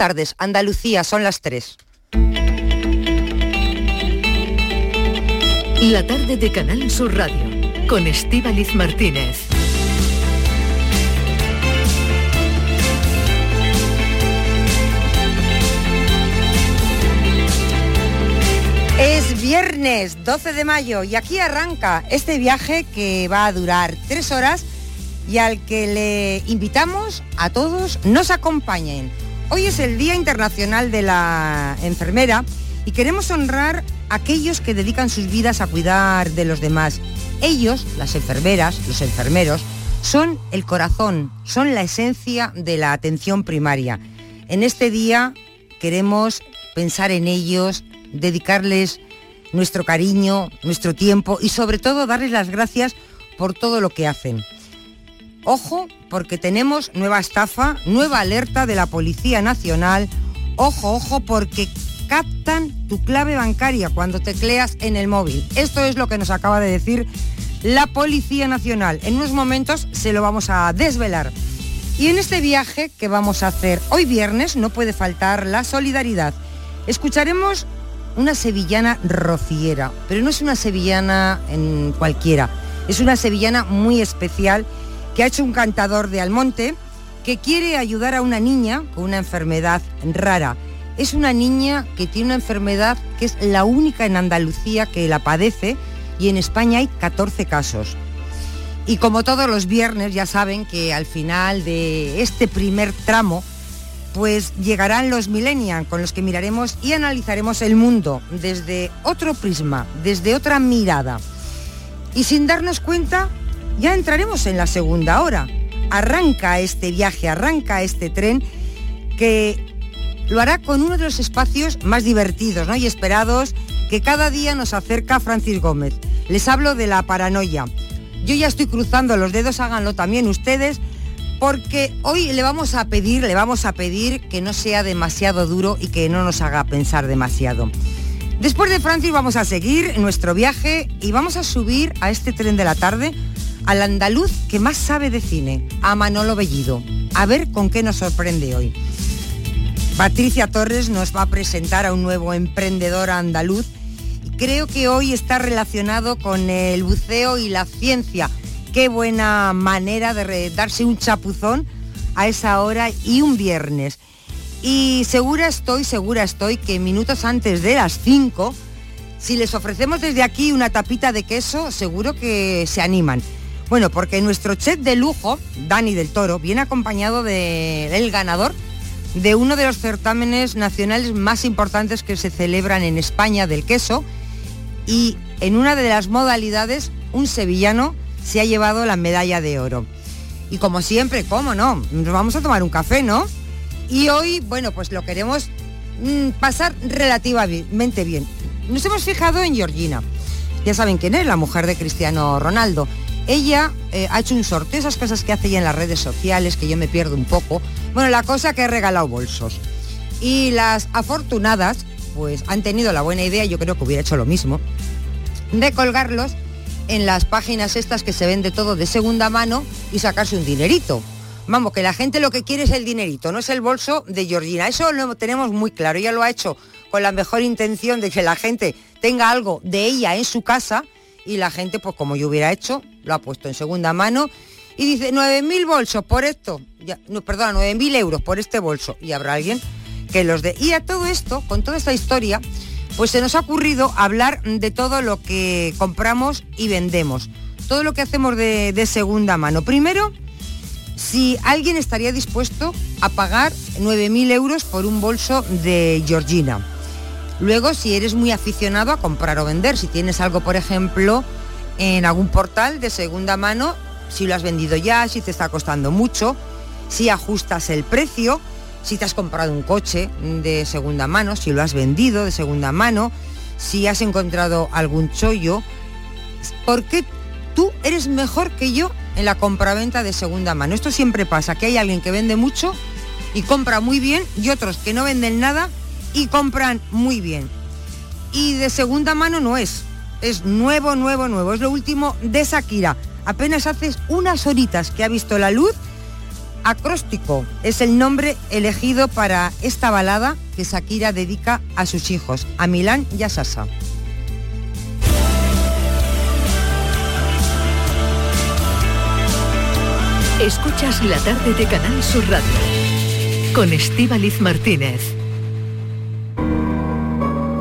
tardes, Andalucía, son las 3. La tarde de Canal Sur Radio, con Estíbaliz Martínez. Es viernes 12 de mayo y aquí arranca este viaje que va a durar tres horas y al que le invitamos a todos nos acompañen. Hoy es el Día Internacional de la Enfermera y queremos honrar a aquellos que dedican sus vidas a cuidar de los demás. Ellos, las enfermeras, los enfermeros, son el corazón, son la esencia de la atención primaria. En este día queremos pensar en ellos, dedicarles nuestro cariño, nuestro tiempo y sobre todo darles las gracias por todo lo que hacen. Ojo, porque tenemos nueva estafa, nueva alerta de la Policía Nacional. Ojo, ojo, porque captan tu clave bancaria cuando tecleas en el móvil. Esto es lo que nos acaba de decir la Policía Nacional. En unos momentos se lo vamos a desvelar. Y en este viaje que vamos a hacer hoy viernes no puede faltar la solidaridad. Escucharemos una sevillana rociera, pero no es una sevillana en cualquiera, es una sevillana muy especial que ha hecho un cantador de Almonte que quiere ayudar a una niña con una enfermedad rara. Es una niña que tiene una enfermedad que es la única en Andalucía que la padece y en España hay 14 casos. Y como todos los viernes ya saben que al final de este primer tramo pues llegarán los millennials con los que miraremos y analizaremos el mundo desde otro prisma, desde otra mirada. Y sin darnos cuenta, ya entraremos en la segunda hora. Arranca este viaje, arranca este tren que lo hará con uno de los espacios más divertidos y esperados que cada día nos acerca Francis Gómez. Les hablo de la paranoia. Yo ya estoy cruzando los dedos, háganlo también ustedes, porque hoy le vamos a pedir, le vamos a pedir que no sea demasiado duro y que no nos haga pensar demasiado. Después de Francis vamos a seguir nuestro viaje y vamos a subir a este tren de la tarde al andaluz que más sabe de cine, a Manolo Bellido. A ver con qué nos sorprende hoy. Patricia Torres nos va a presentar a un nuevo emprendedor andaluz y creo que hoy está relacionado con el buceo y la ciencia Qué buena manera de darse un chapuzón a esa hora y un viernes. Y segura estoy, segura estoy que minutos antes de las 5, si les ofrecemos desde aquí una tapita de queso, seguro que se animan. Bueno, porque nuestro chef de lujo, Dani del Toro, viene acompañado del ganador de uno de los certámenes nacionales más importantes que se celebran en España del queso y en una de las modalidades un sevillano se ha llevado la medalla de oro. Y como siempre, ¿cómo no? Nos vamos a tomar un café, ¿no? Y hoy, bueno, pues lo queremos mm, pasar relativamente bien. Nos hemos fijado en Georgina. Ya saben quién es, la mujer de Cristiano Ronaldo. Ella eh, ha hecho un sorteo, esas cosas que hace ella en las redes sociales, que yo me pierdo un poco. Bueno, la cosa que ha regalado bolsos. Y las afortunadas, pues han tenido la buena idea, yo creo que hubiera hecho lo mismo, de colgarlos en las páginas estas que se vende todo de segunda mano y sacarse un dinerito. Vamos, que la gente lo que quiere es el dinerito, no es el bolso de Georgina. Eso lo tenemos muy claro. Ella lo ha hecho con la mejor intención de que la gente tenga algo de ella en su casa y la gente, pues como yo hubiera hecho, lo ha puesto en segunda mano y dice 9.000 bolsos por esto, ya, no, perdona, 9.000 euros por este bolso y habrá alguien que los dé. Y a todo esto, con toda esta historia, pues se nos ha ocurrido hablar de todo lo que compramos y vendemos, todo lo que hacemos de, segunda mano. Primero, si alguien estaría dispuesto a pagar 9.000 euros por un bolso de Georgina. Luego, si eres muy aficionado a comprar o vender, si tienes algo, por ejemplo, en algún portal de segunda mano, si lo has vendido ya, si te está costando mucho, si ajustas el precio, si te has comprado un coche de segunda mano, si lo has vendido de segunda mano, si has encontrado algún chollo, porque tú eres mejor que yo en la compraventa de segunda mano. Esto siempre pasa, que hay alguien que vende mucho y compra muy bien y otros que no venden nada y compran muy bien. Y de segunda mano no es, es nuevo, nuevo, nuevo. Es lo último de Shakira. Apenas haces unas horitas que ha visto la luz Acróstico es el nombre elegido para esta balada que Shakira dedica a sus hijos, a Milán y a Sasa. Escuchas la tarde de Canal Sur Radio con Estíbaliz Martínez.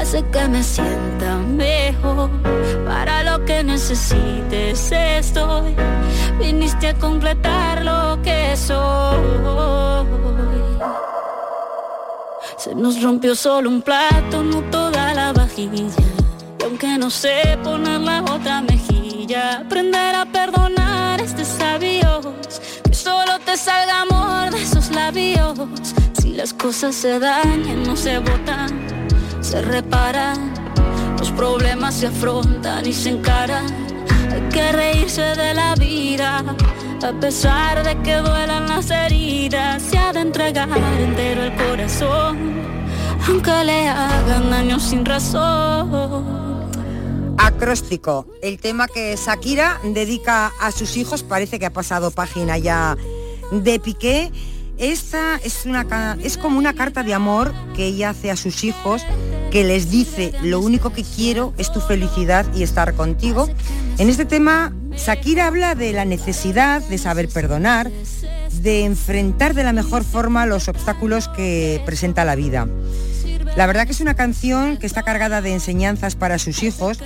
Hace que me sienta mejor. Para lo que necesites estoy. Viniste a completar lo que soy. Se nos rompió solo un plato, no toda la vajilla. Y aunque no sé poner la otra mejilla, aprender a perdonar este sabios. Que solo te salga amor de esos labios. Si las cosas se dañan, no se botan, se reparan. Los problemas se afrontan y se encaran. Hay que reírse de la vida. A pesar de que duelan las heridas, se ha de entregar entero el corazón, aunque le hagan daño sin razón. Acróstico, el tema que Shakira dedica a sus hijos, parece que ha pasado página ya de Piqué. Esta es, una, es como una carta de amor que ella hace a sus hijos, que les dice, lo único que quiero es tu felicidad y estar contigo. En este tema, Shakira habla de la necesidad de saber perdonar, de enfrentar de la mejor forma los obstáculos que presenta la vida. La verdad que es una canción que está cargada de enseñanzas para sus hijos,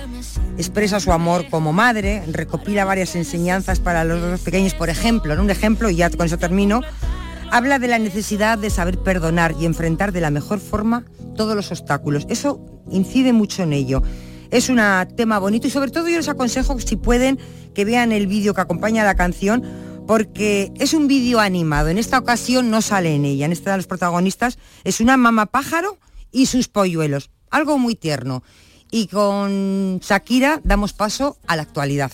expresa su amor como madre, recopila varias enseñanzas para los pequeños, por ejemplo, en un ejemplo, y ya con eso termino, habla de la necesidad de saber perdonar y enfrentar de la mejor forma todos los obstáculos. Eso incide mucho en ello. Es un tema bonito y sobre todo yo les aconsejo si pueden que vean el vídeo que acompaña a la canción porque es un vídeo animado. En esta ocasión no sale en ella, en esta de los protagonistas es una mamá pájaro y sus polluelos. Algo muy tierno. Y con Shakira damos paso a la actualidad.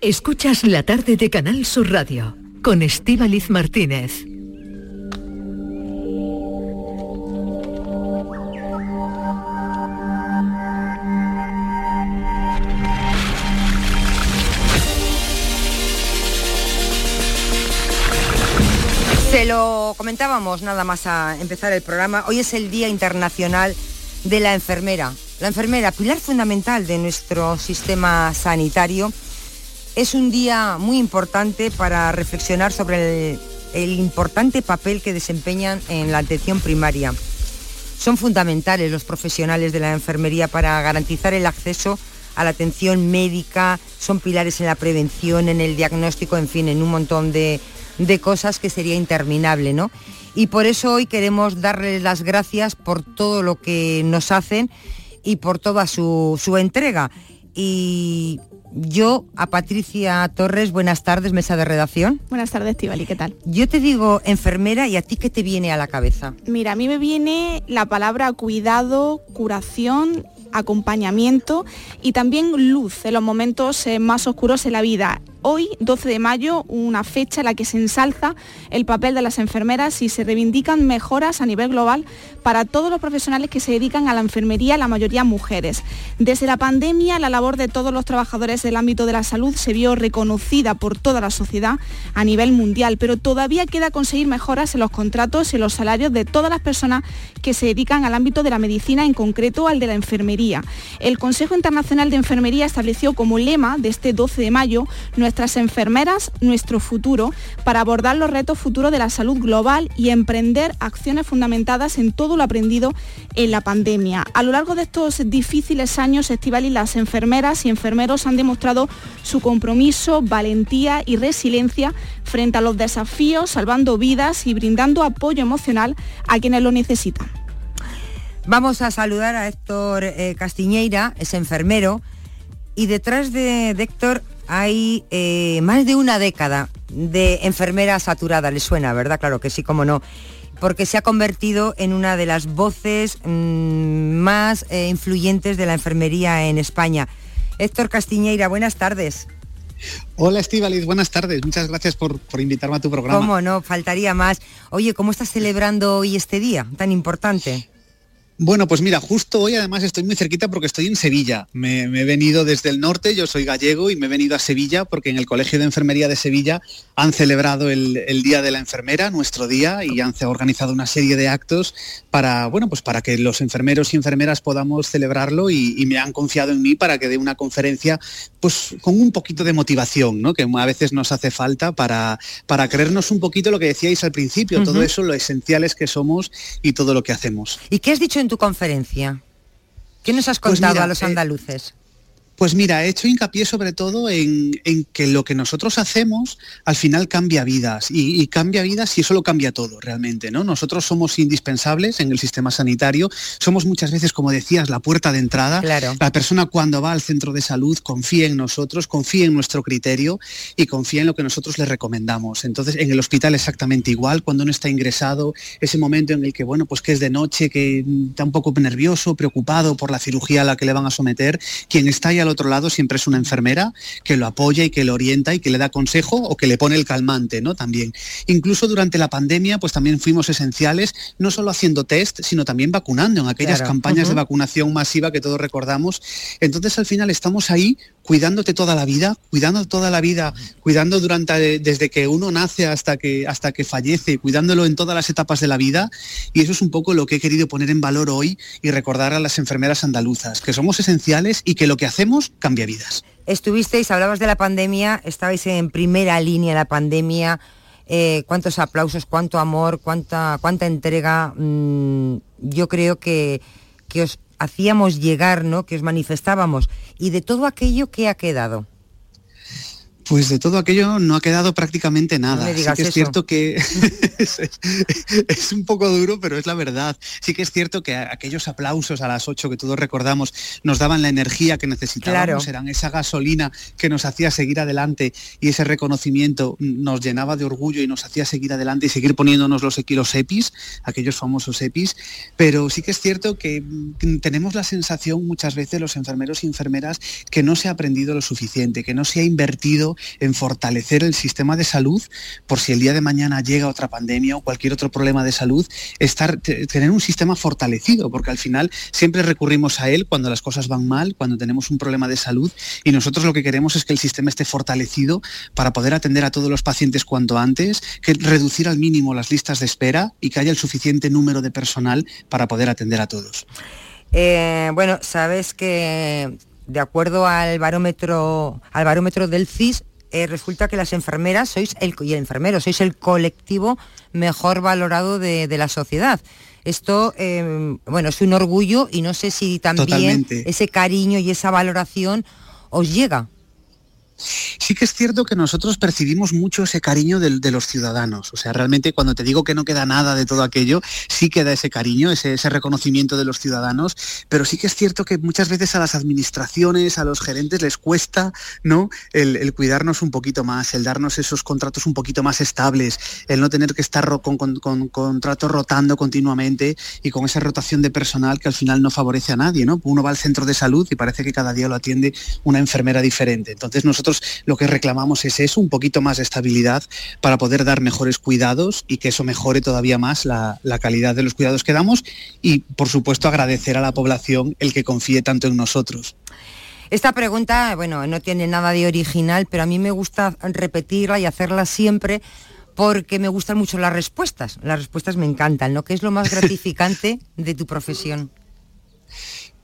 Escuchas la tarde de Canal Sur Radio con Estíbaliz Martínez. Lo comentábamos nada más a empezar el programa. Hoy es el Día Internacional de la Enfermera. La enfermera, pilar fundamental de nuestro sistema sanitario, es un día muy importante para reflexionar sobre el, el importante papel que desempeñan en la atención primaria. Son fundamentales los profesionales de la enfermería para garantizar el acceso a la atención médica, son pilares en la prevención, en el diagnóstico, en fin, en un montón de, de cosas que sería interminable, ¿no? Y por eso hoy queremos darles las gracias por todo lo que nos hacen y por toda su, su entrega. Y yo a Patricia Torres, buenas tardes, mesa de redacción. Buenas tardes, Tivali, ¿qué tal? Yo te digo enfermera y a ti qué te viene a la cabeza. Mira, a mí me viene la palabra cuidado, curación, acompañamiento y también luz en los momentos eh, más oscuros de la vida hoy, 12 de mayo, una fecha en la que se ensalza el papel de las enfermeras y se reivindican mejoras a nivel global para todos los profesionales que se dedican a la enfermería, la mayoría mujeres. Desde la pandemia, la labor de todos los trabajadores del ámbito de la salud se vio reconocida por toda la sociedad a nivel mundial, pero todavía queda conseguir mejoras en los contratos y los salarios de todas las personas que se dedican al ámbito de la medicina, en concreto al de la enfermería. El Consejo Internacional de Enfermería estableció como lema de este 12 de mayo nuestras enfermeras, nuestro futuro, para abordar los retos futuros de la salud global y emprender acciones fundamentadas en todo lo aprendido en la pandemia. A lo largo de estos difíciles años, Estival y las enfermeras y enfermeros han demostrado su compromiso, valentía y resiliencia frente a los desafíos, salvando vidas y brindando apoyo emocional a quienes lo necesitan. Vamos a saludar a Héctor eh, Castiñeira, es enfermero, y detrás de, Héctor hay eh, más de una década de enfermera saturada, le suena, ¿verdad? Claro que sí, cómo no. Porque se ha convertido en una de las voces mm, más eh, influyentes de la enfermería en España. Héctor Castiñeira, buenas tardes. Hola Estivaliz, buenas tardes. Muchas gracias por, por, invitarme a tu programa. ¿Cómo no? Faltaría más. Oye, ¿cómo estás celebrando hoy este día tan importante? Bueno, pues mira, justo hoy además estoy muy cerquita porque estoy en Sevilla. Me, he venido desde el norte, yo soy gallego y me he venido a Sevilla porque en el Colegio de Enfermería de Sevilla han celebrado el, Día de la Enfermera, nuestro día, y han organizado una serie de actos para, bueno, pues para que los enfermeros y enfermeras podamos celebrarlo y, me han confiado en mí para que dé una conferencia pues con un poquito de motivación, ¿no? que a veces nos hace falta para, para creernos un poquito lo que decíais al principio, todo eso, lo esenciales que somos y todo lo que hacemos. ¿Y qué has dicho tu conferencia? ¿Qué nos has pues contado a los eh, andaluces? Pues mira, he hecho hincapié sobre todo en, que lo que nosotros hacemos al final cambia vidas y, cambia vidas y eso lo cambia todo realmente, ¿no? Nosotros somos indispensables en el sistema sanitario, somos muchas veces, como decías, la puerta de entrada. La persona cuando va al centro de salud confía en nosotros, confía en nuestro criterio y confía en lo que nosotros le recomendamos. Entonces, en el hospital exactamente igual, cuando uno está ingresado, ese momento en el que, bueno, pues que es de noche, que está un poco nervioso, preocupado por la cirugía a la que le van a someter, quien está ahí al otro lado siempre es una enfermera que lo apoya y que lo orienta y que le da consejo o que le pone el calmante, ¿no? También. Incluso durante la pandemia, pues también fuimos esenciales, no solo haciendo test, sino también vacunando en aquellas campañas de vacunación masiva que todos recordamos. Entonces al final estamos ahí cuidándote toda la vida, cuidando toda la vida, cuidando durante desde que uno nace hasta que hasta que fallece, cuidándolo en todas las etapas de la vida y eso es un poco lo que he querido poner en valor hoy y recordar a las enfermeras andaluzas, que somos esenciales y que lo que hacemos cambia vidas. Estuvisteis, hablabas de la pandemia, estabais en primera línea la pandemia, eh, cuántos aplausos, cuánto amor, cuánta, cuánta entrega. Mm, yo creo que, que os hacíamos llegar, ¿no? que os manifestábamos, y de todo aquello que ha quedado. Pues de todo aquello no ha quedado prácticamente nada. sí que es cierto que es, un poco duro, pero es la verdad. Sí que es cierto que aquellos aplausos a las 8 que todos recordamos nos daban la energía que necesitábamos, eran esa gasolina que nos hacía seguir adelante y ese reconocimiento nos llenaba de orgullo y nos hacía seguir adelante y seguir poniéndonos los, los EPIs, aquellos famosos EPIs. Pero sí que es cierto que mm, tenemos la sensación muchas veces los enfermeros y enfermeras que no se ha aprendido lo suficiente, que no se ha invertido en fortalecer el sistema de salud por si el día de mañana llega otra pandemia o cualquier otro problema de salud, estar, tener un sistema fortalecido, porque al final siempre recurrimos a él cuando las cosas van mal, cuando tenemos un problema de salud y nosotros lo que queremos es que el sistema esté fortalecido para poder atender a todos los pacientes cuanto antes, que reducir al mínimo las listas de espera y que haya el suficiente número de personal para poder atender a todos. Eh, bueno, sabes que de acuerdo al barómetro, al barómetro del CIS, eh, resulta que las enfermeras sois el, y el enfermero sois el colectivo mejor valorado de, la sociedad. Esto, em, bueno, es un orgullo y no sé si también ese cariño y esa valoración os llega. Sí que es cierto que nosotros percibimos mucho ese cariño de, los ciudadanos. O sea, realmente cuando te digo que no queda nada de todo aquello, sí queda ese cariño, ese, reconocimiento de los ciudadanos, pero sí que es cierto que muchas veces a las administraciones, a los gerentes les cuesta ¿no? el, cuidarnos un poquito más, el darnos esos contratos un poquito más estables, el no tener que estar con, contratos rotando continuamente y con esa rotación de personal que al final no favorece a nadie. ¿no? Uno va al centro de salud y parece que cada día lo atiende una enfermera diferente. Entonces nosotros lo que reclamamos es eso, un poquito más de estabilidad para poder dar mejores cuidados y que eso mejore todavía más la, calidad de los cuidados que damos y, por supuesto, agradecer a la población el que confíe tanto en nosotros. Esta pregunta, bueno, no tiene nada de original, pero a mí me gusta repetirla y hacerla siempre porque me gustan mucho las respuestas. Las respuestas me encantan, ¿no? ¿Qué es lo más gratificante de tu profesión?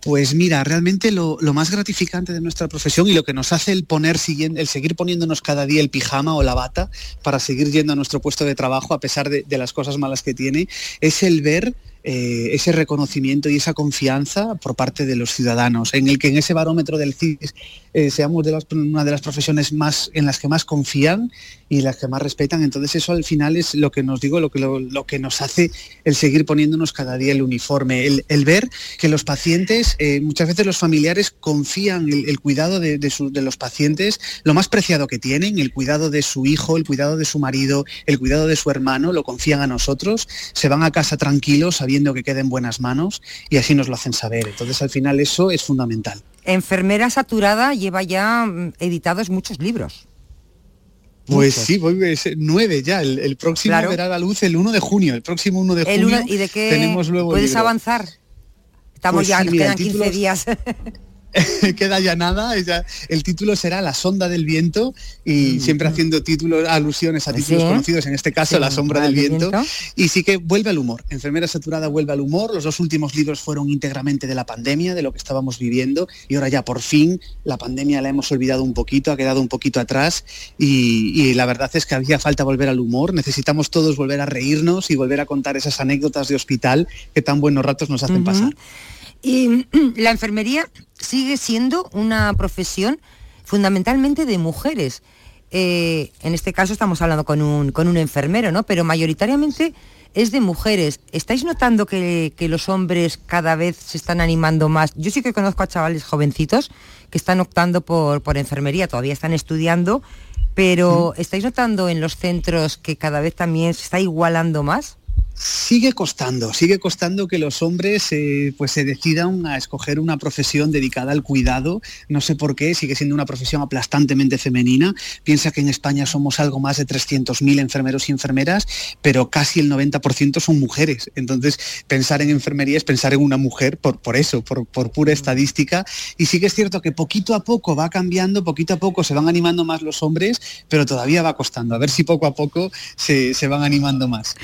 Pues mira, realmente lo, más gratificante de nuestra profesión y lo que nos hace el poner el seguir poniéndonos cada día el pijama o la bata para seguir yendo a nuestro puesto de trabajo a pesar de, de las cosas malas que tiene, es el ver eh, ese reconocimiento y esa confianza por parte de los ciudadanos, en el que en ese barómetro del CIS eh, seamos de una de las profesiones más en las que más confían y las que más respetan. Entonces eso al final es lo que nos digo, lo que, lo, que nos hace el seguir poniéndonos cada día el uniforme, el, ver que los pacientes, eh, muchas veces los familiares confían el, cuidado de, de, los pacientes, lo más preciado que tienen, el cuidado de su hijo, el cuidado de su marido, el cuidado de su hermano, lo confían a nosotros, se van a casa tranquilos que queda en buenas manos y así nos lo hacen saber. Entonces al final eso es fundamental. Enfermera Saturada lleva ya mm, editados muchos libros. Pues sí, nueve ya. El, próximo verá la luz el 1 de junio. El próximo 1 de junio. ¿Y de qué tenemos luego puedes avanzar? Estamos pues ya, nos quedan 15 días. queda ya nada, el título será La sonda del viento y mm, siempre haciendo títulos, alusiones a títulos conocidos, en este caso La sombra del viento. Y sí que vuelve al humor, Enfermera Saturada vuelve al humor, los dos últimos libros fueron íntegramente de la pandemia, de lo que estábamos viviendo y ahora ya por fin la pandemia la hemos olvidado un poquito, ha quedado un poquito atrás y, la verdad es que había falta volver al humor, necesitamos todos volver a reírnos y volver a contar esas anécdotas de hospital que tan buenos ratos nos hacen pasar. Y la enfermería sigue siendo una profesión fundamentalmente de mujeres. Eh, en este caso estamos hablando con un, con un enfermero, ¿no? Pero mayoritariamente es de mujeres. ¿Estáis notando que, los hombres cada vez se están animando más? Yo sí que conozco a chavales jovencitos que están optando por, por enfermería, todavía están estudiando, pero ¿estáis notando en los centros que cada vez también se está igualando más? Sigue costando, sigue costando que los hombres eh, pues se decidan a escoger una profesión dedicada al cuidado. No sé por qué, sigue siendo una profesión aplastantemente femenina. Piensa que en España somos algo más de 300.000 enfermeros y enfermeras, pero casi el 90% son mujeres. Entonces, pensar en enfermería es pensar en una mujer por, por eso, por, pura estadística. Y sí que es cierto que poquito a poco va cambiando, poquito a poco se van animando más los hombres, pero todavía va costando. A ver si poco a poco se, se van animando más.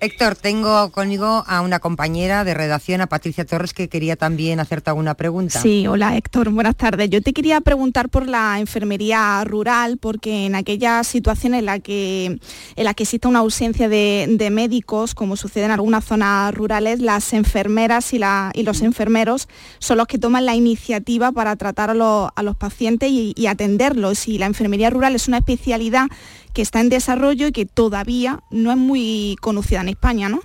Héctor, tengo conmigo a una compañera de redacción, a Patricia Torres, que quería también hacerte alguna pregunta. Sí, hola Héctor, buenas tardes. Yo te quería preguntar por la enfermería rural, porque en aquella situación en la que, en la que existe una ausencia de, médicos, como sucede en algunas zonas rurales, las enfermeras y, los enfermeros son los que toman la iniciativa para tratar a, los, pacientes y, y atenderlos. Y la enfermería rural es una especialidad que está en desarrollo y que todavía no es muy conocida en España, ¿no?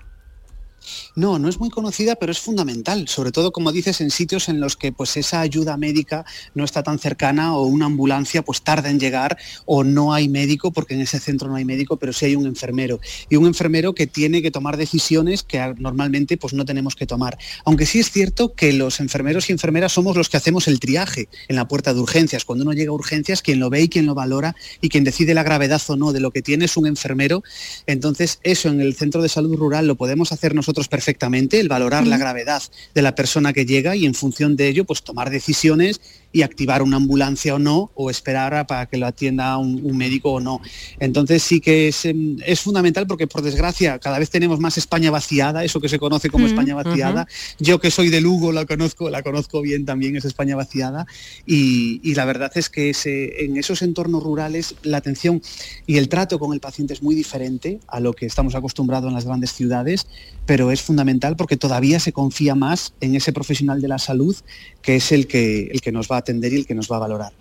No, no es muy conocida, pero es fundamental, sobre todo como dices en sitios en los que pues esa ayuda médica no está tan cercana o una ambulancia pues tarda en llegar o no hay médico porque en ese centro no hay médico, pero sí hay un enfermero y un enfermero que tiene que tomar decisiones que normalmente pues no tenemos que tomar. Aunque sí es cierto que los enfermeros y enfermeras somos los que hacemos el triaje en la puerta de urgencias. Cuando uno llega a urgencias, quien lo ve y quien lo valora y quien decide la gravedad o no de lo que tiene es un enfermero. Entonces, eso en el centro de salud rural lo podemos hacer nosotros perfectamente, el valorar la gravedad de la persona que llega y en función de ello, pues tomar decisiones y activar una ambulancia o no, o esperar para que lo atienda un, médico o no. Entonces sí que es, em, es, fundamental porque por desgracia cada vez tenemos más España vaciada, eso que se conoce como España vaciada. Yo que soy de Lugo la conozco, la conozco bien también, es España vaciada. Y, la verdad es que en esos entornos rurales la atención y el trato con el paciente es muy diferente a lo que estamos acostumbrados en las grandes ciudades, pero es fundamental porque todavía se confía más en ese profesional de la salud que es el que, el que nos va a atender y el que nos va a valorar.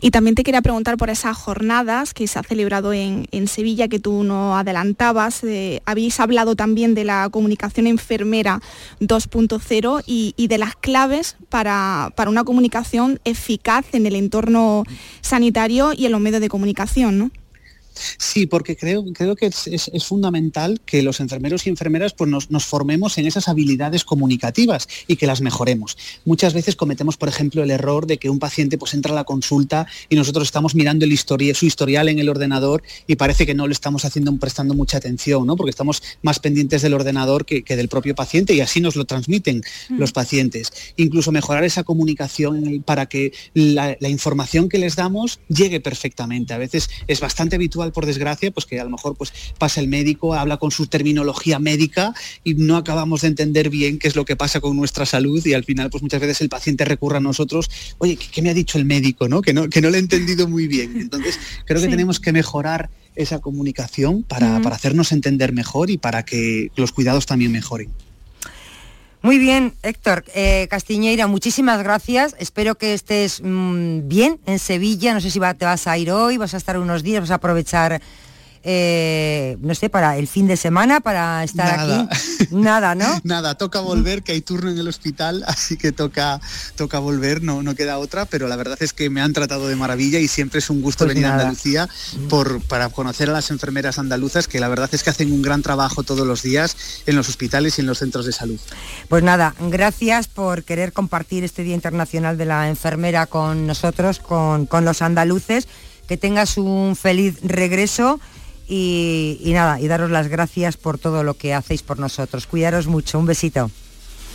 Y también te quería preguntar por esas jornadas que se ha celebrado en, Sevilla, que tú no adelantabas. Eh, habéis hablado también de la comunicación enfermera 2.0 y, de las claves para, para una comunicación eficaz en el entorno sanitario y en los medios de comunicación. Sí, porque creo, creo que es, fundamental que los enfermeros y enfermeras pues nos, formemos en esas habilidades comunicativas y que las mejoremos. Muchas veces cometemos, por ejemplo, el error de que un paciente pues entra a la consulta y nosotros estamos mirando el su historial en el ordenador y parece que no le estamos haciendo, prestando mucha atención, ¿no? porque estamos más pendientes del ordenador que, del propio paciente y así nos lo transmiten mm. los pacientes. Incluso mejorar esa comunicación para que la información que les damos llegue perfectamente. A veces es bastante habitual habitual, por desgracia, pues que a lo mejor pues pasa el médico, habla con su terminología médica y no acabamos de entender bien qué es lo que pasa con nuestra salud y al final pues muchas veces el paciente recurre a nosotros, oye, ¿qué, me ha dicho el médico? ¿no? Que, no, que no lo he entendido muy bien. Entonces creo que tenemos que mejorar esa comunicación para, para hacernos entender mejor y para que los cuidados también mejoren. Muy bien, Héctor. Eh, Castiñeira, muchísimas gracias. Espero que estés mm, bien en Sevilla. No sé si te vas a ir hoy, vas a estar unos días, vas a aprovechar eh, no sé, para el fin de semana, para estar aquí. Nada, ¿no? Nada, toca volver, que hay turno en el hospital, así que toca, toca volver, no, no queda otra, pero la verdad es que me han tratado de maravilla y siempre es un gusto pues venir a Andalucía por, para conocer a las enfermeras andaluzas, que la verdad es que hacen un gran trabajo todos los días en los hospitales y en los centros de salud. Pues nada, gracias por querer compartir este Día Internacional de la Enfermera con nosotros, con, con los andaluces. Que tengas un feliz regreso y, nada, y daros las gracias por todo lo que hacéis por nosotros. Cuidaros mucho, un besito.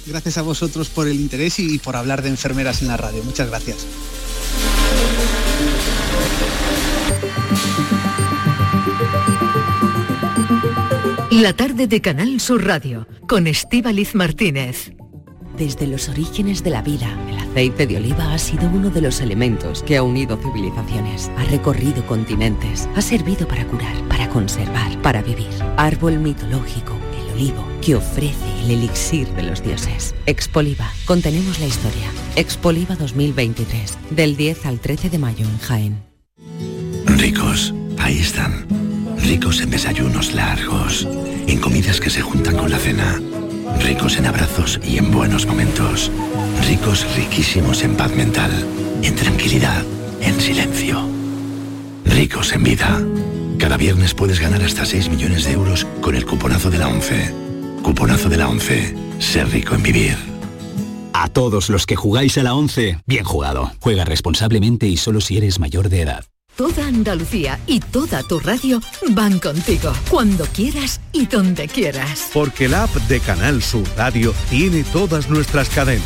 Gracias a vosotros por el interés y por hablar de enfermeras en la radio. Muchas gracias. La tarde de Canal Sur Radio con Estíbaliz Martínez. Desde los orígenes de la vida, el aceite de oliva ha sido uno de los elementos que ha unido civilizaciones, ha recorrido continentes, ha servido para curar, para conservar, para vivir. Árbol mitológico, el olivo, que ofrece el elixir de los dioses. Expoliva, contenemos la historia. Expoliva 2023, del 10 al 13 de mayo en Jaén. Ricos, ahí están. Ricos en desayunos largos, en comidas que se juntan con la cena Ricos en abrazos y en buenos momentos. Ricos riquísimos en paz mental, en tranquilidad, en silencio. Ricos en vida. Cada viernes puedes ganar hasta 6 millones de euros con el cuponazo de la 11. Cuponazo de la 11. Ser rico en vivir. A todos los que jugáis a la 11, bien jugado. Juega responsablemente y solo si eres mayor de edad. Toda Andalucía y toda tu radio van contigo, cuando quieras y donde quieras. Porque la app de Canal Sur Radio tiene todas nuestras cadenas,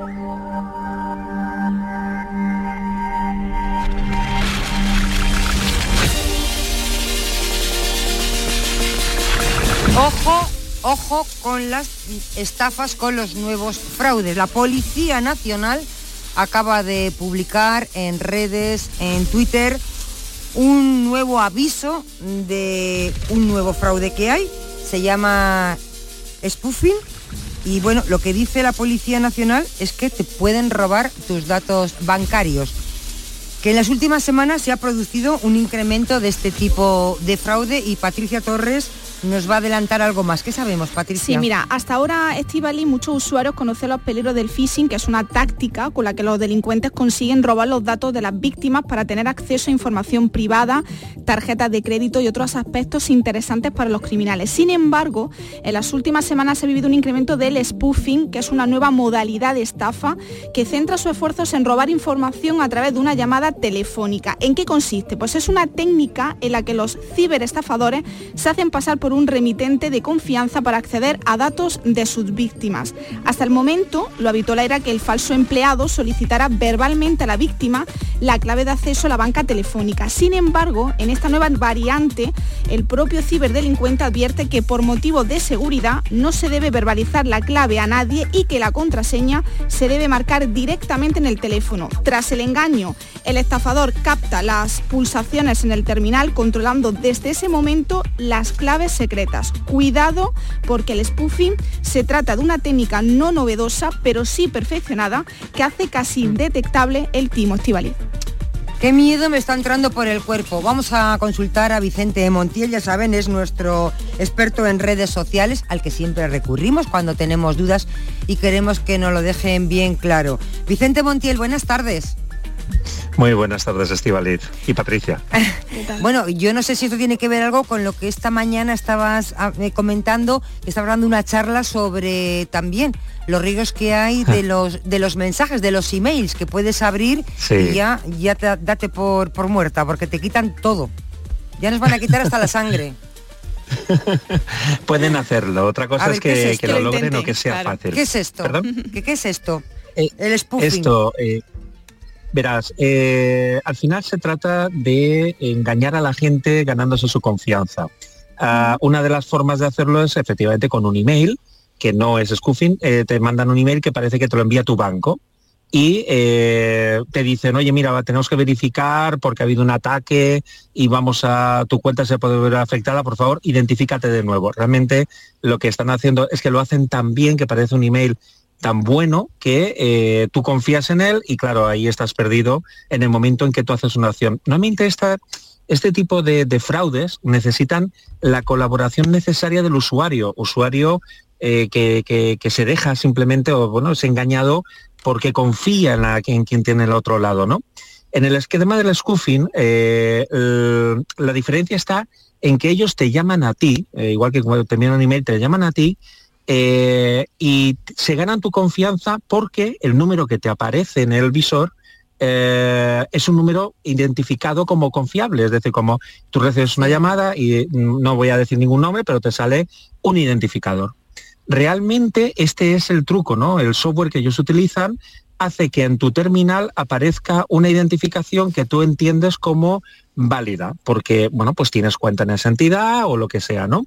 Ojo, ojo con las estafas, con los nuevos fraudes. La Policía Nacional acaba de publicar en redes, en Twitter, un nuevo aviso de un nuevo fraude que hay. Se llama spoofing. Y bueno, lo que dice la Policía Nacional es que te pueden robar tus datos bancarios. Que en las últimas semanas se ha producido un incremento de este tipo de fraude y Patricia Torres nos va a adelantar algo más. ¿Qué sabemos, Patricia? Sí, mira, hasta ahora, Estivali, muchos usuarios conocen los peligros del phishing, que es una táctica con la que los delincuentes consiguen robar los datos de las víctimas para tener acceso a información privada, tarjetas de crédito y otros aspectos interesantes para los criminales. Sin embargo, en las últimas semanas se ha vivido un incremento del spoofing, que es una nueva modalidad de estafa que centra sus esfuerzos en robar información a través de una llamada telefónica. ¿En qué consiste? Pues es una técnica en la que los ciberestafadores se hacen pasar por un remitente de confianza para acceder a datos de sus víctimas. Hasta el momento, lo habitual era que el falso empleado solicitara verbalmente a la víctima la clave de acceso a la banca telefónica. Sin embargo, en esta nueva variante, el propio ciberdelincuente advierte que por motivo de seguridad no se debe verbalizar la clave a nadie y que la contraseña se debe marcar directamente en el teléfono. Tras el engaño, el estafador capta las pulsaciones en el terminal controlando desde ese momento las claves secretas. Cuidado porque el spoofing se trata de una técnica no novedosa, pero sí perfeccionada, que hace casi indetectable el timo estivaliz. Qué miedo me está entrando por el cuerpo. Vamos a consultar a Vicente Montiel, ya saben, es nuestro experto en redes sociales, al que siempre recurrimos cuando tenemos dudas y queremos que nos lo dejen bien claro. Vicente Montiel, buenas tardes. Muy buenas tardes, Estivaliz y Patricia. bueno, yo no sé si esto tiene que ver algo con lo que esta mañana estabas ah, eh, comentando, estaba dando una charla sobre también los riesgos que hay de los de los mensajes, de los emails que puedes abrir y ya, ya te, date por, por muerta, porque te quitan todo. Ya nos van a quitar hasta la sangre. Pueden hacerlo. Otra cosa es, que, lo logren o que sea fácil. ¿Qué es esto? ¿Qué, es esto? Eh, El spoofing. Esto, eh, Verás, eh, al final se trata de engañar a la gente ganándose su confianza. Ah, una de las formas de hacerlo es efectivamente con un email, que no es spoofing, eh, te mandan un email que parece que te lo envía tu banco y eh, te dicen, oye, mira, tenemos que verificar porque ha habido un ataque y vamos a, tu cuenta se puede ver afectada, por favor, identifícate de nuevo. Realmente lo que están haciendo es que lo hacen tan bien que parece un email tan bueno que eh, tú confías en él y claro, ahí estás perdido en el momento en que tú haces una acción. Normalmente esta, este tipo de, fraudes necesitan la colaboración necesaria del usuario, usuario eh, que, se deja simplemente o bueno, es engañado porque confía en, quien tiene el otro lado, ¿no? En el esquema del spoofing, eh, la diferencia está en que ellos te llaman a ti, igual que cuando te envían un email, te llaman a ti eh, y se ganan tu confianza porque el número que te aparece en el visor eh, es un número identificado como confiable, es decir, como tú recibes una llamada y no voy a decir ningún nombre, pero te sale un identificador. Realmente este es el truco, ¿no? El software que ellos utilizan hace que en tu terminal aparezca una identificación que tú entiendes como válida, porque, bueno, pues tienes cuenta en esa entidad o lo que sea, ¿no?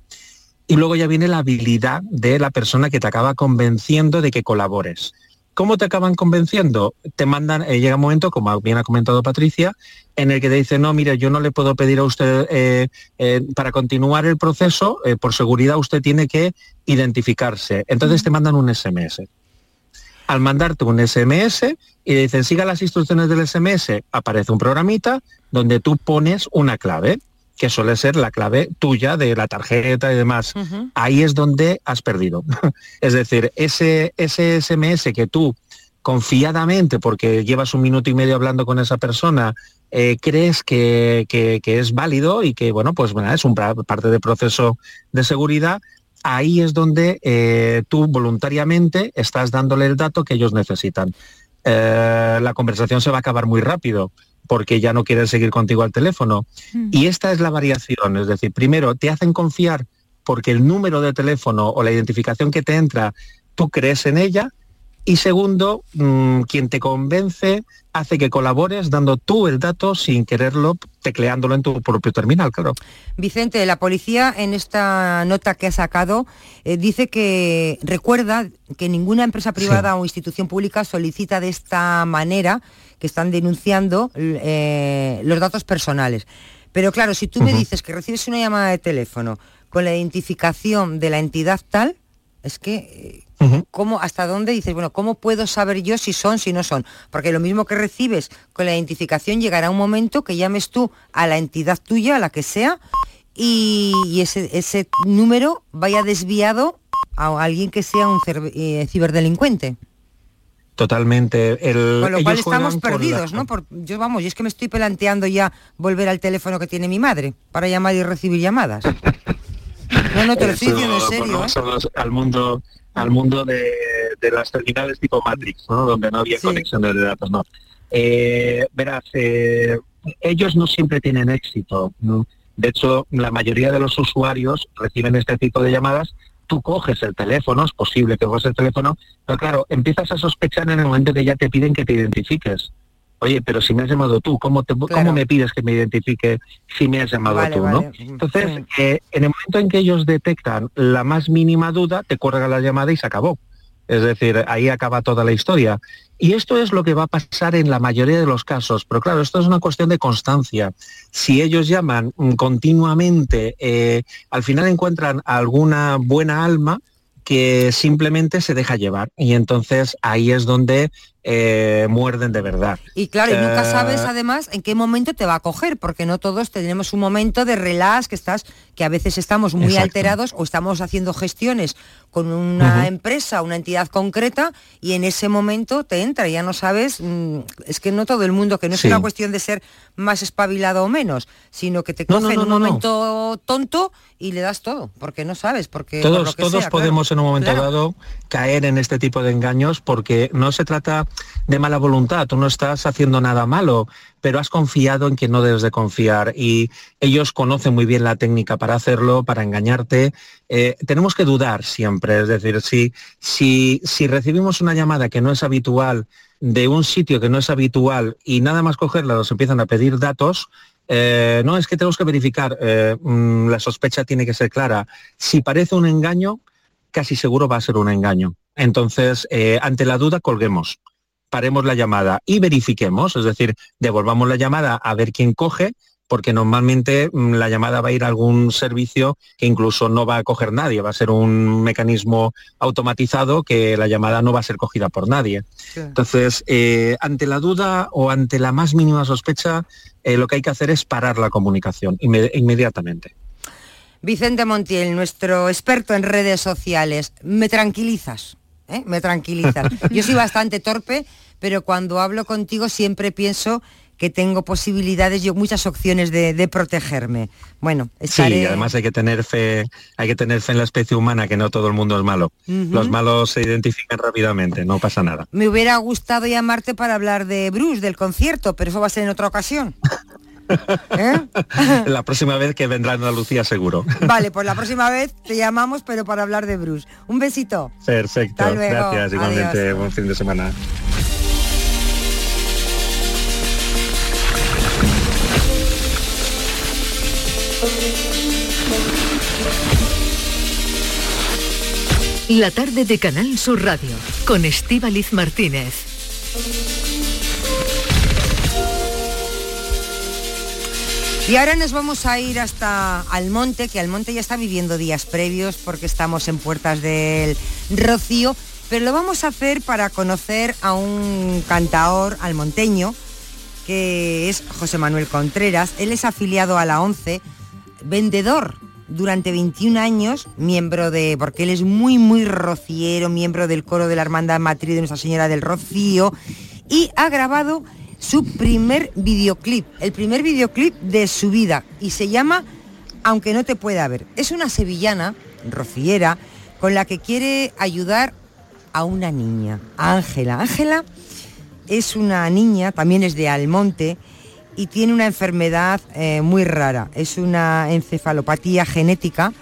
Y luego ya viene la habilidad de la persona que te acaba convenciendo de que colabores. ¿Cómo te acaban convenciendo? Te mandan, eh, llega un momento, como bien ha comentado Patricia, en el que te dice, no, mire, yo no le puedo pedir a usted, eh, eh, para continuar el proceso, por seguridad usted tiene que identificarse. Entonces te mandan un SMS. Al mandarte un SMS y dicen, siga las instrucciones del SMS, aparece un programita donde tú pones una clave que suele ser la clave tuya de la tarjeta y demás. Ahí es donde has perdido. es decir, ese, ese SMS que tú confiadamente, porque llevas un minuto y medio hablando con esa persona, eh, crees que, es válido y que, bueno, pues bueno, es un parte del proceso de seguridad, ahí es donde eh, tú voluntariamente estás dándole el dato que ellos necesitan. Eh, la conversación se va a acabar muy rápido porque ya no quieren seguir contigo al teléfono. Hmm. Y esta es la variación, es decir, primero te hacen confiar porque el número de teléfono o la identificación que te entra, tú crees en ella, Y segundo, mm, quien te convence hace que colabores dando tú el dato sin quererlo, tecleándolo en tu propio terminal, claro. Vicente, la policía en esta nota que ha sacado eh, dice que recuerda que ninguna empresa privada o institución pública solicita de esta manera que están denunciando eh, los datos personales. Pero claro, si tú me dices que recibes una llamada de teléfono con la identificación de la entidad tal, es que ¿Cómo, ¿Hasta dónde dices, bueno, cómo puedo saber yo si son, si no son? Porque lo mismo que recibes con la identificación llegará un momento que llames tú a la entidad tuya, a la que sea, y, ese, número vaya desviado a alguien que sea un eh, ciberdelincuente. Totalmente. El, con lo cual estamos perdidos, ¿no? yo vamos, y es que me estoy planteando ya volver al teléfono que tiene mi madre para llamar y recibir llamadas. No, no te lo estoy diciendo en serio. ¿eh? Al mundo, al mundo de, las terminales tipo Matrix, ¿no? Donde no había conexión de datos, no. Eh, verás, eh, ellos no siempre tienen éxito. De hecho, la mayoría de los usuarios reciben este tipo de llamadas tú coges el teléfono, es posible que coges el teléfono, pero claro, empiezas a sospechar en el momento que ya te piden que te identifiques. Oye, pero si me has llamado tú, ¿cómo, te, ¿cómo me pides que me identifique si me has llamado tú? ¿no? Entonces, eh, en el momento en que ellos detectan la más mínima duda, te cuelgan la llamada y se acabó. Es decir, ahí acaba toda la historia. Y esto es lo que va a pasar en la mayoría de los casos. Pero claro, esto es una cuestión de constancia. Si ellos llaman continuamente, eh, al final encuentran alguna buena alma que simplemente se deja llevar. Y entonces ahí es donde eh, muerden de verdad. Y claro, y nunca eh, sabes además en qué momento te va a coger, porque no todos tenemos un momento de relax que estás, que a veces estamos muy alterados o estamos haciendo gestiones con una empresa, una entidad concreta, y en ese momento te entra, ya no sabes, mm, es que no todo el mundo, que no es una cuestión de ser más espabilado o menos, sino que te coge en un momento tonto y le das todo, porque no sabes, porque todos, todos podemos en un momento dado caer en este tipo de engaños, porque no se trata de mala voluntad, tú no estás haciendo nada malo, pero has confiado en quien no debes de confiar y ellos conocen muy bien la técnica para hacerlo, para engañarte. Eh, tenemos que dudar siempre, es decir, si, si, si recibimos una llamada que no es habitual de un sitio que no es habitual y nada más cogerla nos empiezan a pedir datos, eh, no, es que tenemos que verificar, eh, mm, la sospecha tiene que ser clara. Si parece un engaño, casi seguro va a ser un engaño. Entonces, ante la duda, colguemos paremos la llamada y verifiquemos, es decir, devolvamos la llamada a ver quién coge, porque normalmente mm, la llamada va a ir a algún servicio que incluso no va a coger nadie, va a ser un mecanismo automatizado que la llamada no va a ser cogida por nadie. Entonces, eh, ante la duda o ante la más mínima sospecha, eh, lo que hay que hacer es parar la comunicación inmediatamente. Vicente Montiel, nuestro experto en redes sociales, me tranquilizas. ¿eh? me tranquilizas. Yo soy bastante torpe pero cuando hablo contigo siempre pienso que tengo posibilidades, yo muchas opciones de, protegerme. Bueno, estaré... Sí, además hay que tener fe, hay que tener fe en la especie humana, que no todo el mundo es malo. Los malos se identifican rápidamente, no pasa nada. Me hubiera gustado llamarte para hablar de Bruce, del concierto, pero eso va a ser en otra ocasión. ¿Eh? la próxima vez que vendrá Andalucía seguro. Vale, pues la próxima vez te llamamos, pero para hablar de Bruce. Un besito. Perfecto. Gracias, igualmente. Buen fin de semana. La tarde de Canal Sur Radio con Estíbaliz Martínez. Y ahora nos vamos a ir hasta Almonte, que Almonte ya está viviendo días previos porque estamos en puertas del Rocío, pero lo vamos a hacer para conocer a un cantaor almonteño que es José Manuel Contreras. Él es afiliado a la ONCE vendedor durante 21 años, miembro de, porque él es muy, muy rociero, miembro del coro de la Hermandad Matriz de Nuestra Señora del Rocío, y ha grabado su primer videoclip, el primer videoclip de su vida, y se llama Aunque no te pueda ver. Es una sevillana, rociera, con la que quiere ayudar a una niña, Ángela. Ángela es una niña, también es de Almonte, y tiene una enfermedad eh, muy rara. Es una encefalopatía genética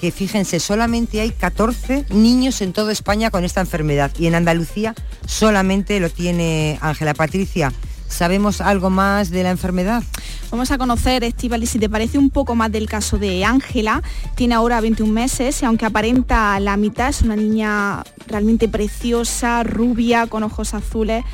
que fíjense, solamente hay 14 niños en toda España con esta enfermedad y en Andalucía solamente lo tiene Ángela Patricia. ¿Sabemos algo más de la enfermedad? Vamos a conocer, Estivali, si te parece un poco más del caso de Ángela. Tiene ahora 21 meses y aunque aparenta la mitad, es una niña realmente preciosa, rubia, con ojos azules,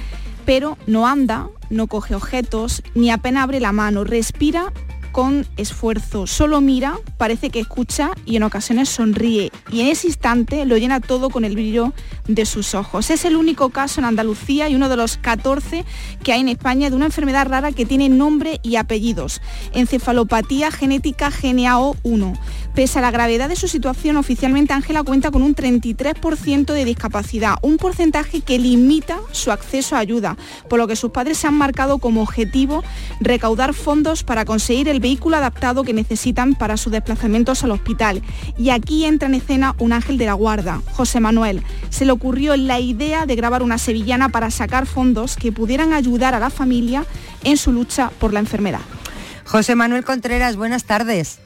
pero no anda, no coge objetos, ni apenas abre la mano, respira con esfuerzo. Solo mira, parece que escucha y en ocasiones sonríe. Y en ese instante lo llena todo con el brillo de sus ojos. Es el único caso en Andalucía y uno de los 14 que hay en España de una enfermedad rara que tiene nombre y apellidos. Encefalopatía genética GNAO 1. Pese a la gravedad de su situación, oficialmente Ángela cuenta con un 33% de discapacidad, un porcentaje que limita su acceso a ayuda, por lo que sus padres se han marcado como objetivo recaudar fondos para conseguir el vehículo adaptado que necesitan para sus desplazamientos al hospital. Y aquí entra en escena un ángel de la guarda, José Manuel. Se le ocurrió la idea de grabar una sevillana para sacar fondos que pudieran ayudar a la familia en su lucha por la enfermedad. José Manuel Contreras, buenas tardes.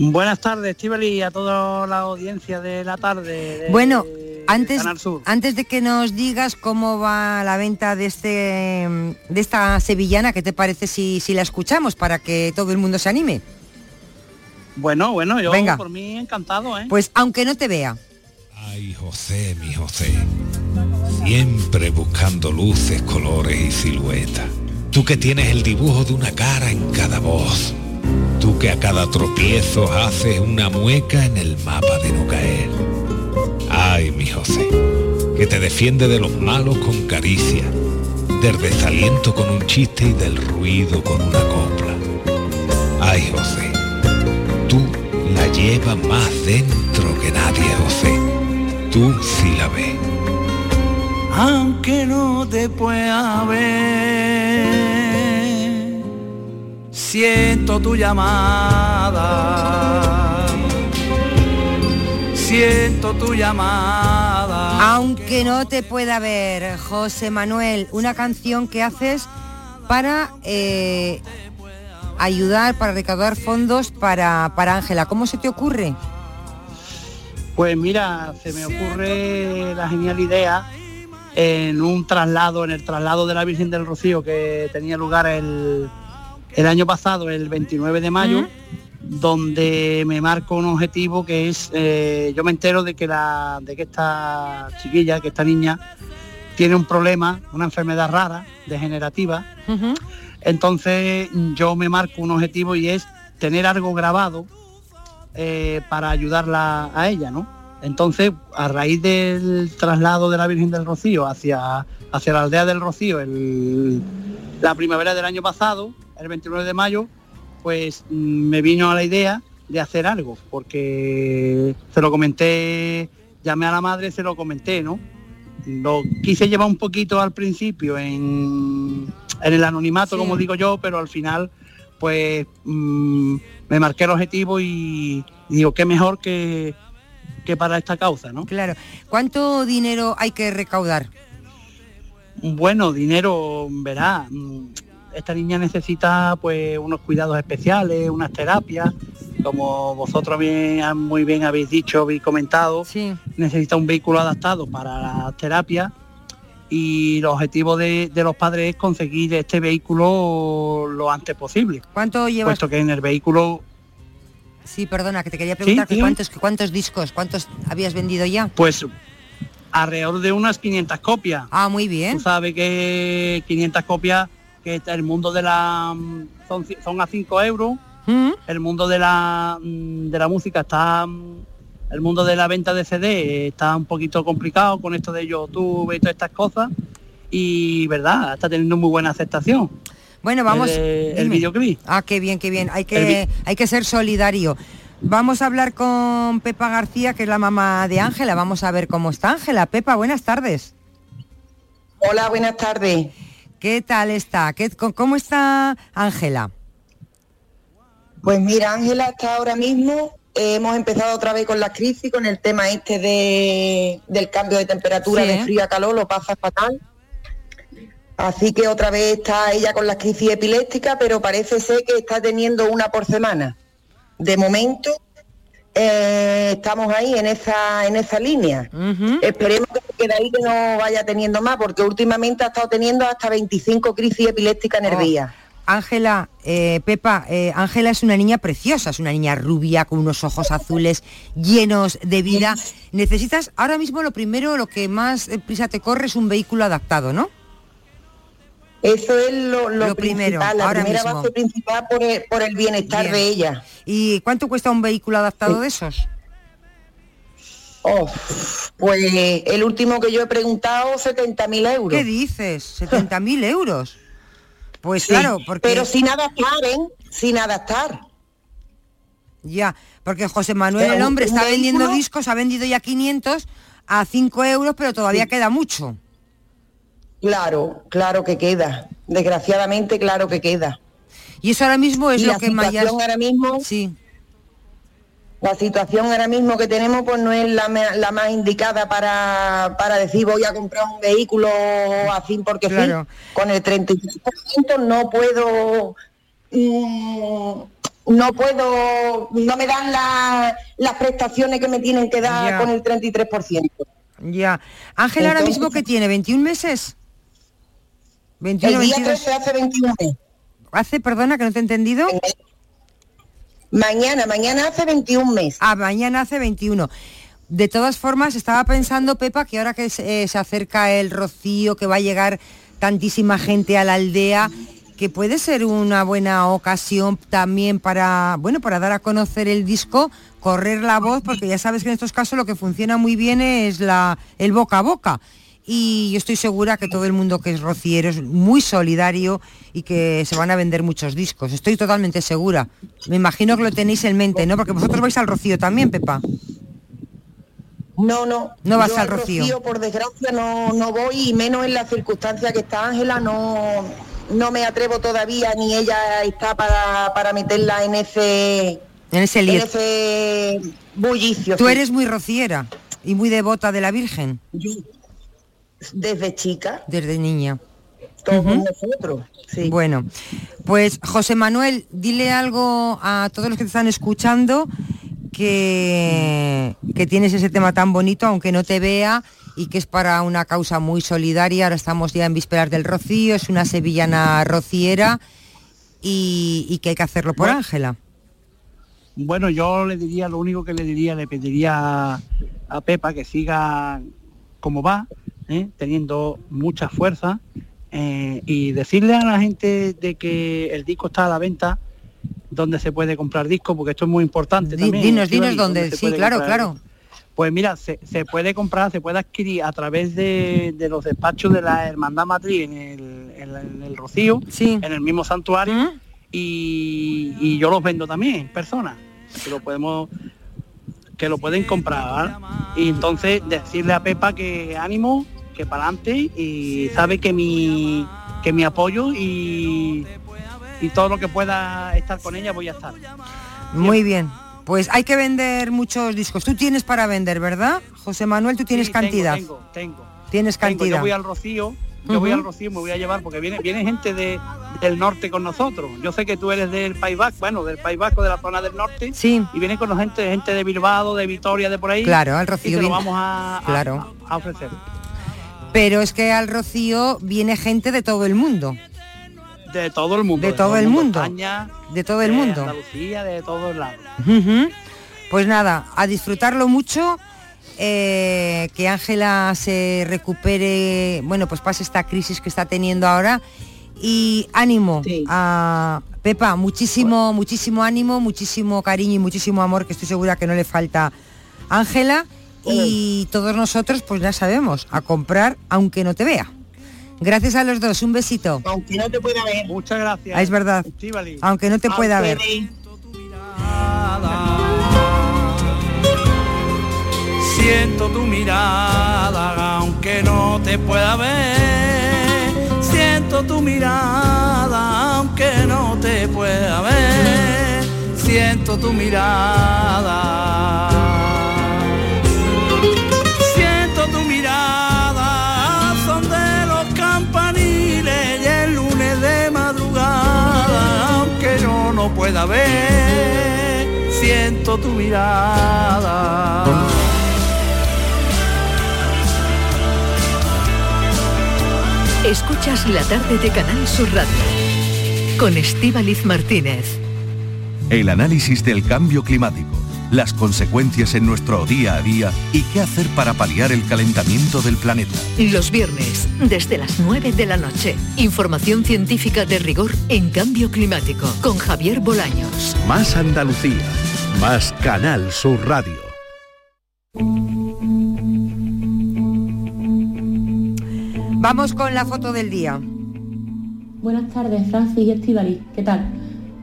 Buenas tardes, Estivali, y a toda la audiencia de la tarde. bueno, antes, antes de que nos digas cómo va la venta de, este, de esta sevillana, ¿qué te parece si, si la escuchamos para que todo el mundo se anime? Bueno, bueno, yo por mí encantado, ¿eh? Pues aunque no te vea. Ay, José, mi José, siempre buscando luces, colores y siluetas. Tú que tienes el dibujo de una cara en cada voz Que a cada tropiezo haces una mueca en el mapa de no caer. Ay, mi José, que te defiende de los malos con caricia, del desaliento con un chiste y del ruido con una copla. Ay, José, tú la llevas más dentro que nadie, José. Tú sí la ves. Aunque no te pueda ver siento tu llamada. Siento tu llamada. Aunque no te pueda ver, José Manuel, una canción que haces para eh, ayudar, para recaudar fondos para Ángela. ¿Cómo se te ocurre? Pues mira, se me ocurre la genial idea en un traslado, en el traslado de la Virgen del Rocío que tenía lugar el, el año pasado, el 29 de mayo, donde me marco un objetivo que es, eh, yo me entero de que, la, de que esta chiquilla, que esta niña, tiene un problema, una enfermedad rara, degenerativa. Entonces yo me marco un objetivo y es tener algo grabado eh, para ayudarla a ella, ¿no? Entonces, a raíz del traslado de la Virgen del Rocío hacia, hacia la aldea del Rocío, la primavera del año pasado, el 29 de mayo, pues mm, me vino a la idea de hacer algo, porque se lo comenté, llamé a la madre, se lo comenté, ¿no? Lo quise llevar un poquito al principio en, el anonimato, como digo yo, pero al final, pues mm, me marqué el objetivo y, digo, qué mejor que, que para esta causa, ¿no? Claro. ¿Cuánto dinero hay que recaudar? Bueno, dinero, verá, mm, esta niña necesita pues unos cuidados especiales, unas terapias, como vosotros bien, muy bien habéis dicho, habéis comentado, necesita un vehículo adaptado para la terapia y el objetivo de, los padres es conseguir este vehículo lo antes posible. ¿Cuánto llevas? Puesto que en el vehículo... Sí, perdona, que te quería preguntar cuántos, cuántos discos, cuántos habías vendido ya. Pues alrededor de unas 500 copias. Ah, muy bien. Tú sabes que 500 copias que el mundo de la son, son a 5 euros, mm. el mundo de la mm, de la música está mm, el mundo de la venta de CD está un poquito complicado con esto de YouTube y todas estas cosas y verdad, está teniendo muy buena aceptación. Bueno, vamos. El, videoclip. Ah, qué bien, qué bien. Hay que, hay que ser solidario. Vamos a hablar con Pepa García, que es la mamá de Ángela. Vamos a ver cómo está Ángela. Pepa, buenas tardes. Hola, buenas tardes. ¿Qué tal está? ¿Qué, ¿Cómo está Ángela? Pues mira, Ángela está ahora mismo, hemos empezado otra vez con la crisis, con el tema este de, del cambio de temperatura de frío a calor, lo pasa fatal. Así que otra vez está ella con la crisis epiléptica, pero parece ser que está teniendo una por semana. De momento eh, estamos ahí en esa, en esa línea. Esperemos que quede ahí que no vaya teniendo más, porque últimamente ha estado teniendo hasta 25 crisis epilépticas Oh. Ángela, eh, Pepa, eh, Ángela es una niña preciosa, es una niña rubia con unos ojos azules llenos de vida. Necesitas, ahora mismo lo primero, lo que más prisa te corre es un vehículo adaptado, ¿no? Eso es lo, lo Lo primero, principal, la ahora primera mismo. base principal por el, por el bienestar Bien. de ella. ¿Y cuánto cuesta un vehículo adaptado de esos? Oh, pues el último que yo he preguntado, 70.000 euros. ¿Qué dices? ¿70.000 euros? Pues Sí, claro, porque... Pero sin adaptar, ¿eh? Sin adaptar. Ya, porque José Manuel, Pero el hombre, está vendiendo discos, ha vendido ya 500 a 5 euros, pero todavía queda mucho. Claro, claro que queda. Desgraciadamente, claro que queda. Y eso ahora mismo es Y lo la que más... situación ahora mismo... Sí. La situación ahora mismo que tenemos pues no es la, más indicada para, para decir voy a comprar un vehículo así porque Claro. sí. Con el 33% no puedo... mm, no puedo, no me dan la- las prestaciones que me tienen que dar Ya. con el 33%. Ya. Ángel ahora mismo que tiene, 21 meses. 21, el día 22. 13 hace 21 meses. Hace, perdona, que no te he entendido. Mañana, mañana hace 21 meses. Ah, mañana hace 21. De todas formas, estaba pensando, Pepa, que ahora que se, eh, se acerca el rocío, que va a llegar tantísima gente a la aldea, que puede ser una buena ocasión también para, bueno, para dar a conocer el disco, correr la voz, porque ya sabes que en estos casos lo que funciona muy bien es la, el boca a boca. Y yo estoy segura que todo el mundo que es rociero es muy solidario y que se van a vender muchos discos. Estoy totalmente segura. Me imagino que lo tenéis en mente, ¿no? Porque vosotros vais al rocío también, Pepa. No, no. No vas Yo al Rocío. Por desgracia no, no voy y menos en la circunstancia que está Ángela, no, no me atrevo todavía ni ella está para, para meterla en ese En ese en ese bullicio. Tú sí. eres muy rociera y muy devota de la Virgen desde chica, desde niña. todos nosotros. Sí. Bueno, pues José Manuel, dile algo a todos los que te están escuchando que, que tienes ese tema tan bonito, aunque no te vea, y que es para una causa muy solidaria. Ahora estamos ya en vísperas del Rocío, es una sevillana rociera y, y que hay que hacerlo por Bueno. Ángela. Bueno, yo le diría, lo único que le diría, le pediría a, a Pepa que siga como va, ¿eh? teniendo mucha fuerza eh, y decirle a la gente de que el disco está a la venta, donde se puede comprar disco, porque esto es muy importante Di- también. dinos, dinos dónde, sí, claro, comprar claro. Pues mira, se, se puede comprar, se puede adquirir a través de, de los despachos de la Hermandad Matriz en el, en la- en el Rocío, en el mismo santuario, y, y yo los vendo también en persona, que lo podemos que lo pueden comprar. Y entonces decirle a Pepa que ánimo, que para adelante y sabe que mi que mi apoyo y, y todo lo que pueda estar con ella voy a estar. Muy bien. Pues hay que vender muchos discos. Tú tienes para vender, ¿verdad? José Manuel, tú tienes Sí, tengo, cantidad. Tengo, tengo. Tienes Tengo, cantidad. Yo voy al Rocío, yo voy al Rocío, me voy a llevar porque viene viene gente de, del norte con nosotros. Yo sé que tú eres del País Vasco, bueno, del País Vasco, de la zona del norte. Sí. Y viene con gente, gente de Bilbao, de Vitoria, de por ahí. Claro, al Rocío Y te lo vamos a, a- Claro. a ofrecer. Pero es que al Rocío viene gente de todo el mundo. De todo el mundo. De todo el mundo. España, De todo el de mundo. Andalucía, de todos lados. Pues nada, a disfrutarlo mucho, eh, que Ángela se recupere, bueno, pues pase esta crisis que está teniendo ahora y ánimo a Pepa, muchísimo, muchísimo ánimo, muchísimo cariño y muchísimo amor que estoy segura que no le falta Ángela y todos nosotros pues ya sabemos, a comprar aunque no te vea. Gracias a los dos, un besito. Aunque no te pueda ver. Muchas gracias. Ah, es verdad. Aunque no te pueda ver. Siento tu mirada aunque no te pueda ver. Siento tu mirada aunque no te pueda ver. Siento tu mirada. No pueda ver. siento tu mirada. Escuchas la tarde de Canal Sur Radio con Estíbaliz Martínez. El análisis del cambio climático, las consecuencias en nuestro día a día y qué hacer para paliar el calentamiento del planeta. Los viernes, desde las 9 de la noche. Información científica de rigor en cambio climático con Javier Bolaños. Más Andalucía, más Canal Sur Radio. Vamos con la foto del día. Buenas tardes, Francis y Estivali. ¿Qué tal?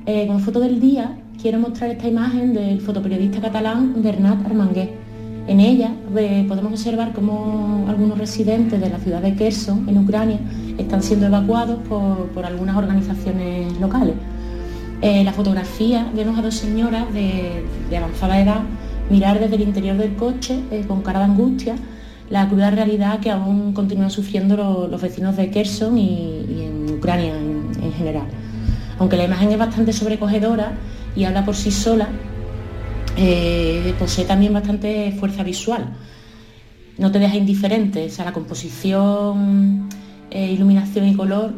Eh, como foto del día, quiero mostrar esta imagen del fotoperiodista catalán Bernat Armangué. En ella eh, podemos observar cómo algunos residentes de la ciudad de Kherson, en Ucrania, están siendo evacuados por, por algunas organizaciones locales. Eh, la fotografía vemos a dos señoras de, de avanzada edad mirar desde el interior del coche eh, con cara de angustia la cruda realidad que aún continúan sufriendo lo- los vecinos de Kherson y, en Ucrania en general. Aunque la imagen es bastante sobrecogedora y habla por sí sola, eh, posee también bastante fuerza visual. No te deja indiferente, o sea, la composición, eh, iluminación y color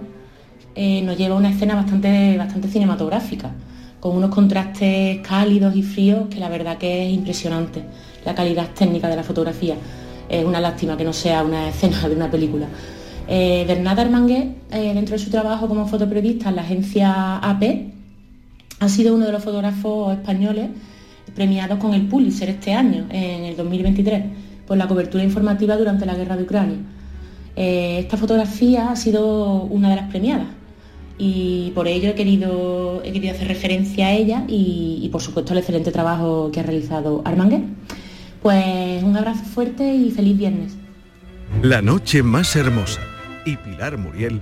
eh, nos lleva a una escena bastante, bastante cinematográfica, con unos contrastes cálidos y fríos que la verdad que es impresionante, la calidad técnica de la fotografía. Es una lástima que no sea una escena de una película. Eh, eh, dentro de su trabajo como fotoperiodista en la agencia AP, ha sido uno de los fotógrafos españoles premiados con el Pulitzer este año, en el 2023, por la cobertura informativa durante la guerra de Ucrania. Eh, esta fotografía ha sido una de las premiadas y por ello he querido, hacer referencia a ella y, y, por supuesto al excelente trabajo que ha realizado Armangué. Pues un abrazo fuerte y feliz viernes. La noche más hermosa y Pilar Muriel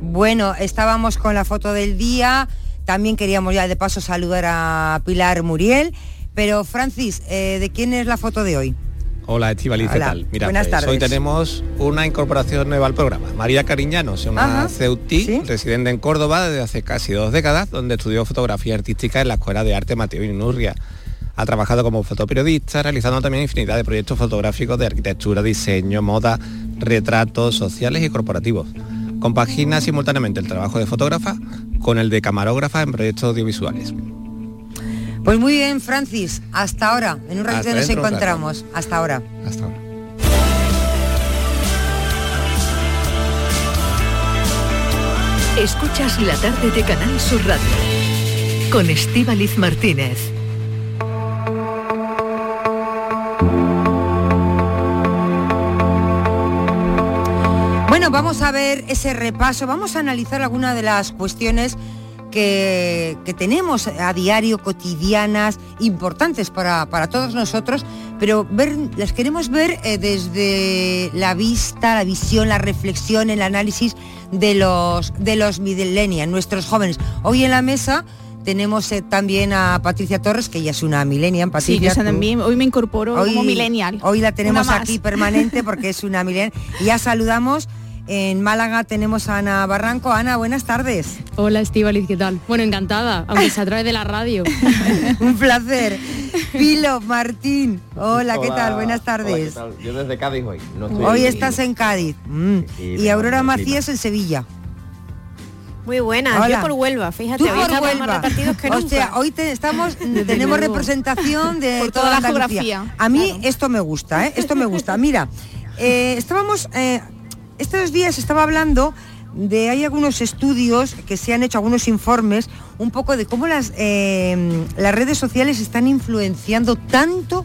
Bueno, estábamos con la foto del día, también queríamos ya de paso saludar a Pilar Muriel, pero Francis, eh, ¿de quién es la foto de hoy? Hola Estivaliz, ¿qué tal? Mira, buenas pues, tardes. hoy tenemos una incorporación nueva al programa. María Cariñanos, una Ajá, ceutí, residente en Córdoba desde hace casi dos décadas, donde estudió fotografía artística en la Escuela de Arte Mateo Inurria. Ha trabajado como fotoperiodista, realizando también infinidad de proyectos fotográficos de arquitectura, diseño, moda, retratos sociales y corporativos. Compagina simultáneamente el trabajo de fotógrafa con el de camarógrafa en proyectos audiovisuales. Pues muy bien, Francis, hasta ahora. En un ratito nos encontramos. Hasta ahora. Hasta ahora. Escuchas la tarde de Canal Sur Radio con Estíbaliz Martínez. Bueno, vamos a ver ese repaso, vamos a analizar algunas de las cuestiones que, que tenemos a diario, cotidianas, importantes para, para todos nosotros, pero ver, las queremos ver eh, desde la vista, la visión, la reflexión, el análisis de los, de los millennials, nuestros jóvenes. Hoy en la mesa tenemos eh, también a Patricia Torres, que ella es una millennial, Sí, Patricia. yo sé tú- también, hoy me incorporo como millennial. Hoy la tenemos aquí permanente porque es una millennial. Y ya saludamos. En Málaga tenemos a Ana Barranco. Ana, buenas tardes. Hola Estivaliz, ¿qué tal? Bueno, encantada, aunque sea a través de la radio. Un placer. Pilo, Martín. Hola, ¿qué Hola, tal? Buenas hola, tardes. ¿qué tal? Yo desde Cádiz hoy. No estoy Hoy estás en Cádiz. Mm. Sí, Y Aurora. Macías en Sevilla. Muy buenas, Hola. yo por Huelva, fíjate, Tú hoy por más Huelva. repartidos que O nunca. sea, hoy te- estamos, tenemos representación de Por toda, toda la Andalucía. geografía, A mí esto me gusta, ¿eh? Esto me gusta. Mira, eh, estábamos, eh, estos días estaba hablando de, hay algunos estudios que se han hecho, algunos informes, un poco de cómo las, eh, las redes sociales están influenciando tanto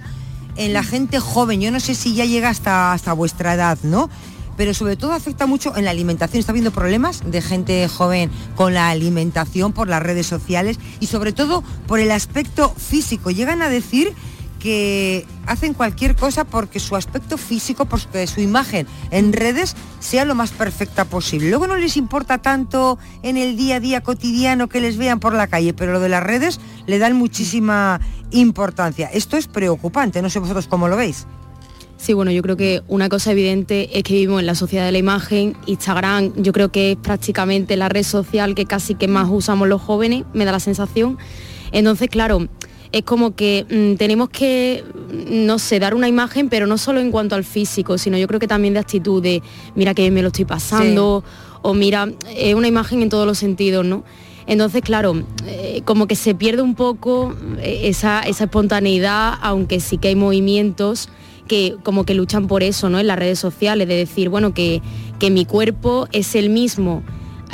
en la gente joven. Yo no sé si ya llega hasta, hasta vuestra edad, ¿no? Pero sobre todo afecta mucho en la alimentación. Está habiendo problemas de gente joven con la alimentación por las redes sociales y sobre todo por el aspecto físico. Llegan a decir que hacen cualquier cosa porque su aspecto físico, porque su imagen en redes sea lo más perfecta posible. Luego no les importa tanto en el día a día cotidiano que les vean por la calle, pero lo de las redes le dan muchísima importancia. Esto es preocupante, no sé vosotros cómo lo veis. Sí, bueno, yo creo que una cosa evidente es que vivimos en la sociedad de la imagen. Instagram yo creo que es prácticamente la red social que casi que más usamos los jóvenes, me da la sensación. Entonces, claro, es como que mm, tenemos que, mm, no sé, dar una imagen, pero no solo en cuanto al físico, sino yo creo que también de actitud, de mira que me lo estoy pasando, o mira, es una imagen en todos los sentidos, ¿no? Entonces, claro, eh, como que se pierde un poco eh, esa, esa espontaneidad, aunque sí que hay movimientos que como que luchan por eso, ¿no? En las redes sociales, de decir, bueno, que, que mi cuerpo es el mismo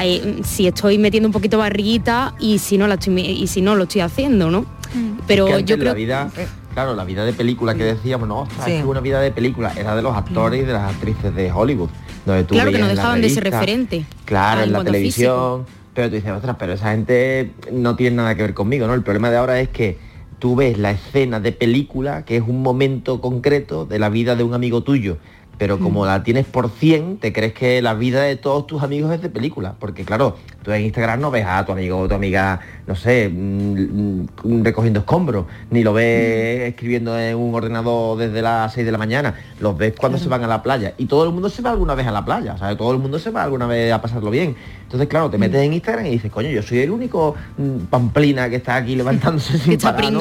eh, si estoy metiendo un poquito barriguita y si no la estoy y si no lo estoy haciendo, ¿no? Pero Es que antes yo creo la vida, claro, la vida de película que decíamos, no, ostras, Sí. es una vida de película era de los actores y de las actrices de Hollywood, donde tú claro que veías no en la dejaban de ser referente. Claro, en la televisión, pero tú dices, ostras, pero esa gente no tiene nada que ver conmigo, ¿no? El problema de ahora es que tú ves la escena de película, que es un momento concreto de la vida de un amigo tuyo, pero como la tienes por 100, te crees que la vida de todos tus amigos es de película, porque claro, tú en Instagram no ves a tu amigo o tu amiga, no sé, mm, mm, recogiendo escombros, ni lo ves escribiendo en un ordenador desde las 6 de la mañana, los ves cuando se van a la playa, y todo el mundo se va alguna vez a la playa, ¿sabes? Todo el mundo se va alguna vez a pasarlo bien. Entonces, claro, te metes en Instagram y dices, coño, yo soy el único mm, pamplina que está aquí levantándose sin que está parar.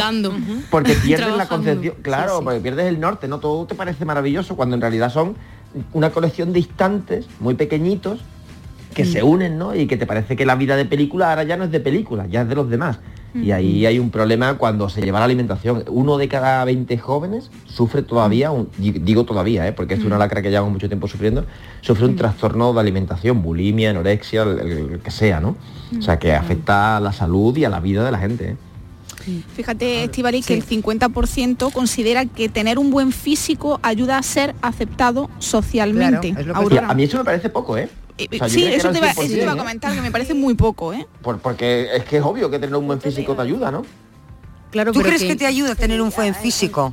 Porque pierdes la concepción, claro, porque pierdes el norte, ¿no? Todo te parece maravilloso cuando en realidad son una colección de instantes muy pequeñitos que se unen, ¿no? Y que te parece que la vida de película ahora ya no es de película, ya es de los demás. Y ahí hay un problema cuando se lleva la alimentación. Uno de cada 20 jóvenes sufre todavía, un- digo todavía, ¿eh? porque es una lacra que llevamos mucho tiempo sufriendo, sufre un trastorno de alimentación, bulimia, anorexia, el, el- el que sea, ¿no? O sea, que afecta a la salud y a la vida de la gente. ¿eh? Fíjate, Estivali, que el 50% considera que tener un buen físico ayuda a ser aceptado socialmente. A mí eso me parece poco, ¿eh? O sea, yo sí, eso te, el iba, eso te iba a 100%, ¿eh? comentar, que me parece muy poco, ¿eh? Por- porque es que es obvio que tener un buen físico te ayuda, ¿no? Claro, ¿Tú pero crees que- que te ayuda a tener un buen físico?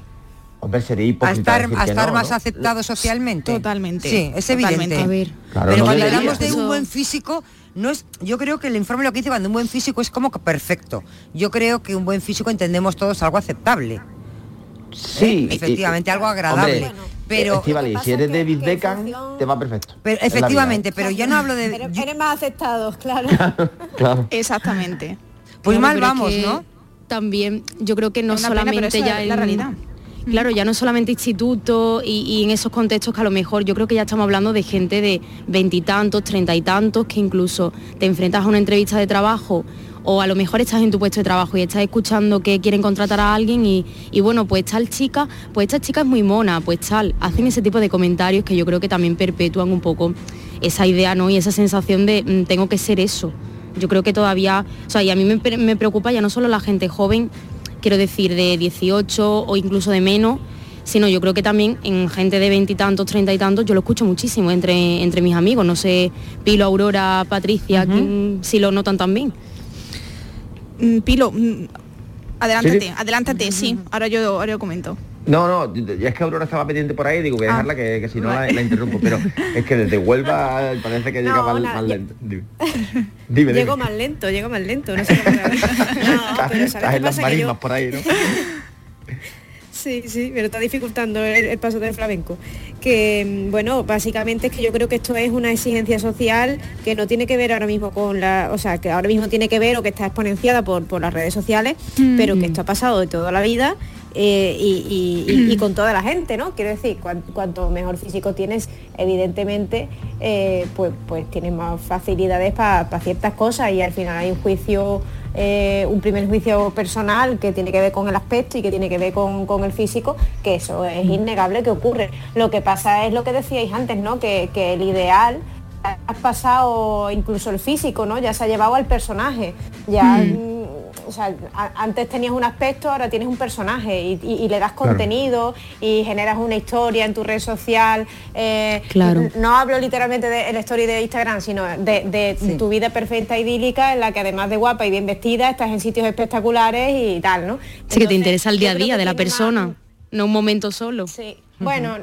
Hombre, sería A hipócrita estar, decir a que estar no, más ¿no? aceptado socialmente. Totalmente. Sí, es Totalmente. evidente. A ver. Claro, Pero no cuando debería. hablamos de un buen físico, no es. Yo creo que el informe lo que dice cuando un buen físico es como que perfecto. Yo creo que un buen físico entendemos todos algo aceptable. Sí, ¿Eh? efectivamente, y- algo agradable. Hombre, pero si eres David Beckham, te va perfecto. pero efectivamente, pero ya no hablo de. Eres, eres más aceptado, claro. Claro. Exactamente. Pues Claro, mal es vamos, que ¿no? También yo creo que no Es una pena, pero solamente eso ya es la en- realidad. Claro, ya no solamente instituto y, y en esos contextos que a lo mejor yo creo que ya estamos hablando de gente de veintitantos, treinta y tantos, que incluso te enfrentas a una entrevista de trabajo o a lo mejor estás en tu puesto de trabajo y estás escuchando que quieren contratar a alguien y, y bueno, pues tal chica, pues esta chica es muy mona, pues tal, hacen ese tipo de comentarios que yo creo que también perpetúan un poco esa idea, ¿no? Y esa sensación de mm, tengo que ser eso. Yo creo que todavía, o sea, y a mí me, me preocupa ya no solo la gente joven, quiero decir, de 18 o incluso de menos, sino yo creo que también en gente de veintitantos, treinta y tantos, yo lo escucho muchísimo entre, entre mis amigos, no sé, Pilo, Aurora, Patricia, mm, si lo notan también. Mm, Pilo, mm, adelántate, Sí, sí. adelántate, sí. Ahora yo, ahora yo comento. No, no, ya es que Aurora estaba pendiente por ahí, digo, voy a Ah. dejarla que, que si no la, la interrumpo, pero es que desde Huelva parece que llega No, más, nada, más ya- lento. Dime, dime. Llego más lento, llego más lento. No sé cómo. No, pero Estás ¿sabes qué en las pasa? Que yo, marismas por ahí, ¿no? Sí, sí, me lo está dificultando el, el paso del flamenco. Que, mm, bueno, básicamente es que yo creo que esto es una exigencia social que no tiene que ver ahora mismo con la, o sea, que ahora mismo tiene que ver o que está exponenciada por, por las redes sociales, pero que esto ha pasado de toda la vida eh, y, y- y- y con toda la gente, ¿no? Quiero decir, cuan- cuanto mejor físico tienes, evidentemente, eh, pues, pues tienes más facilidades para ciertas cosas y al final hay un juicio, eh, un primer juicio personal que tiene que ver con el aspecto y que tiene que ver con, con el físico, que eso es innegable que ocurre. Lo que pasa es lo que decíais antes, ¿no? Que, que el ideal has pasado incluso el físico, ¿no? Ya se ha llevado al personaje. Ya, mm, o sea, antes tenías un aspecto, ahora tienes un personaje y, y- y le das Claro. contenido y generas una historia en tu red social. eh, Claro. No hablo literalmente del story de Instagram, sino de, de tu vida perfecta idílica en la que además de guapa y bien vestida estás en sitios espectaculares y tal, ¿no? Sí, que te interesa el día a día de la persona. no un momento solo. Sí. Bueno,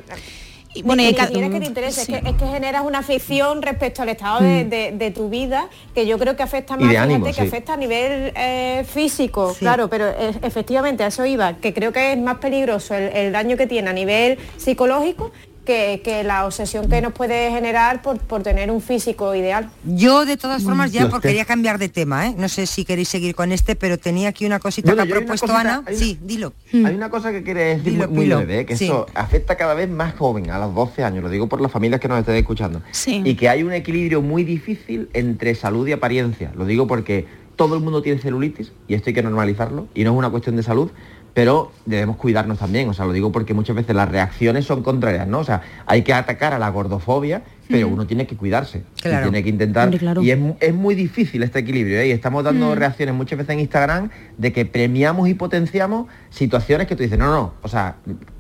y bueno, y es que te interese, Sí. es, que, es que generas una afición respecto al estado de, de- de tu vida que yo creo que afecta más, que afecta a nivel eh, físico, Sí. claro, pero eh, efectivamente a eso iba, que creo que es más peligroso el, el daño que tiene a nivel psicológico que, que la obsesión que nos puede generar por, por tener un físico ideal. Yo de todas formas ya porque quería cambiar de tema, ¿eh? No sé si queréis seguir con este, pero tenía aquí una cosita Bueno, que ha propuesto cosita- Ana. hay Sí, dilo. Hay una cosa que quiere decir Dilo, muy, muy breve, que Sí. eso afecta cada vez más joven, a los 12 años, lo digo por las familias que nos estén escuchando. Sí. Y que hay un equilibrio muy difícil entre salud y apariencia. Lo digo porque todo el mundo tiene celulitis y esto hay que normalizarlo y no es una cuestión de salud, pero debemos cuidarnos también. O sea, lo digo porque muchas veces las reacciones son contrarias, ¿no? O sea, hay que atacar a la gordofobia, pero uno tiene que cuidarse. y tiene que intentar. Claro. Y es, es muy difícil este equilibrio, ¿eh? Y estamos dando reacciones muchas veces en Instagram de que premiamos y potenciamos situaciones que tú dices, no, no, o sea,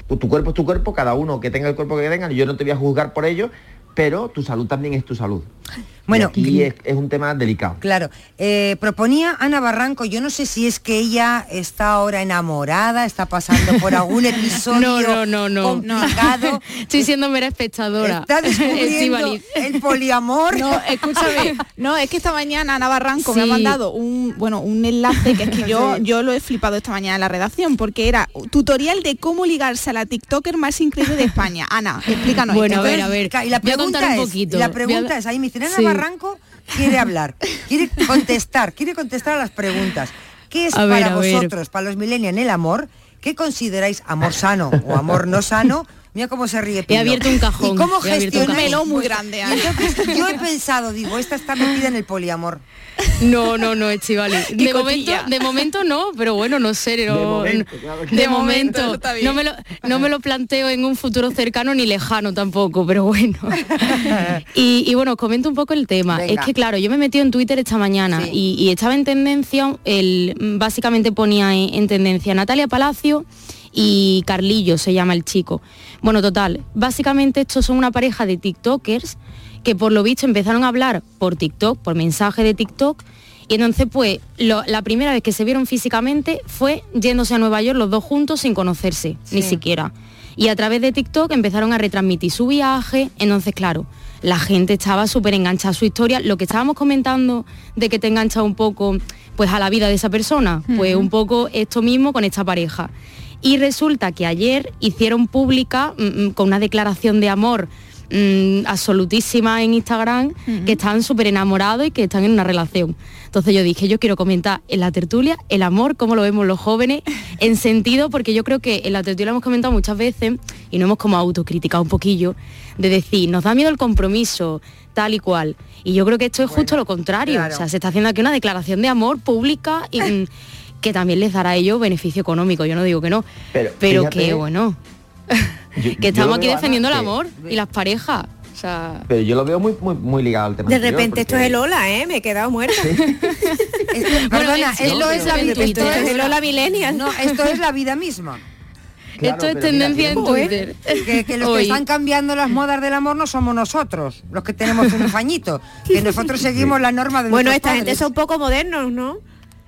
tu, tu cuerpo es tu cuerpo, cada uno que tenga el cuerpo que tenga, yo no te voy a juzgar por ello, pero tu salud también es tu salud. Bueno, y aquí es, es un tema delicado. Claro, eh, proponía Ana Barranco, yo no sé si es que ella está ahora enamorada, está pasando por algún episodio No, no, no, no. complicado, Estoy siendo mera espectadora. está descubriendo el poliamor. No, escúchame, no, es que esta mañana Ana Barranco me ha mandado un, bueno, un enlace que es que yo, yo lo he flipado esta mañana en la redacción, porque era tutorial de cómo ligarse a la TikToker más increíble de España. Ana, explícanos. Bueno, esto. a ver, a ver. Y la contar un es, poquito. y la a- pregunta es, ahí me dicen, Ana Sí. Barranco quiere hablar, quiere contestar, quiere contestar a las preguntas. ¿Qué es A para ver. vosotros, para los millennials, el amor? ¿Qué consideráis amor sano o amor no sano? Mira cómo se ríe Pilo. abierto un cajón, ¿Y cómo he un melón muy grande, entonces yo he pensado, digo, esta está metida en el poliamor. No, no, no, Estivali. De momento, de momento no, pero bueno, no sé. no- De momento, claro de no, me lo, no me lo planteo en un futuro cercano ni lejano tampoco, pero bueno. y, y bueno, os comento un poco el tema. Venga. Es que claro, yo me metí en Twitter esta mañana Sí. y, y estaba en tendencia, el, básicamente ponía en, en tendencia Natalia Palacio y Carlillo se llama el chico. Bueno, total, básicamente estos son una pareja de TikTokers que por lo visto empezaron a hablar por TikTok, por mensaje de TikTok, y entonces pues lo- la primera vez que se vieron físicamente fue yéndose a Nueva York los dos juntos sin conocerse, ni siquiera. Y a través de TikTok empezaron a retransmitir su viaje, entonces claro, la gente estaba súper enganchada a su historia. Lo que estábamos comentando de que te engancha un poco pues a la vida de esa persona, pues un poco esto mismo con esta pareja. Y resulta que ayer hicieron pública mm, mm, con una declaración de amor mm, absolutísima en Instagram, que están súper enamorados y que están en una relación. Entonces yo dije, yo quiero comentar en la tertulia el amor, cómo lo vemos los jóvenes, en sentido, porque yo creo que en la tertulia hemos comentado muchas veces, y no hemos como autocriticado un poquillo, de decir, nos da miedo el compromiso, tal y cual. Y yo creo que esto es justo lo contrario. claro. O sea, se está haciendo aquí una declaración de amor pública y que también les dará a ellos beneficio económico. Yo no digo que no, Pero, pero fíjate, que bueno, yo- que estamos aquí Ana, defendiendo el que- amor y las parejas. O sea, Pero yo lo veo muy, muy, muy ligado al tema. De repente esto es el Lola, ¿eh? Me he quedado muerta. Es- perdona, es- esto no, es la vida. Esto es Millennial. No, esto es la vida misma. Claro, esto es pero mira, tendencia en. Que, que los que están cambiando las modas del amor no somos nosotros, los que tenemos un fañito, que nosotros seguimos la norma de Bueno, esta gente padres. son poco modernos, ¿no?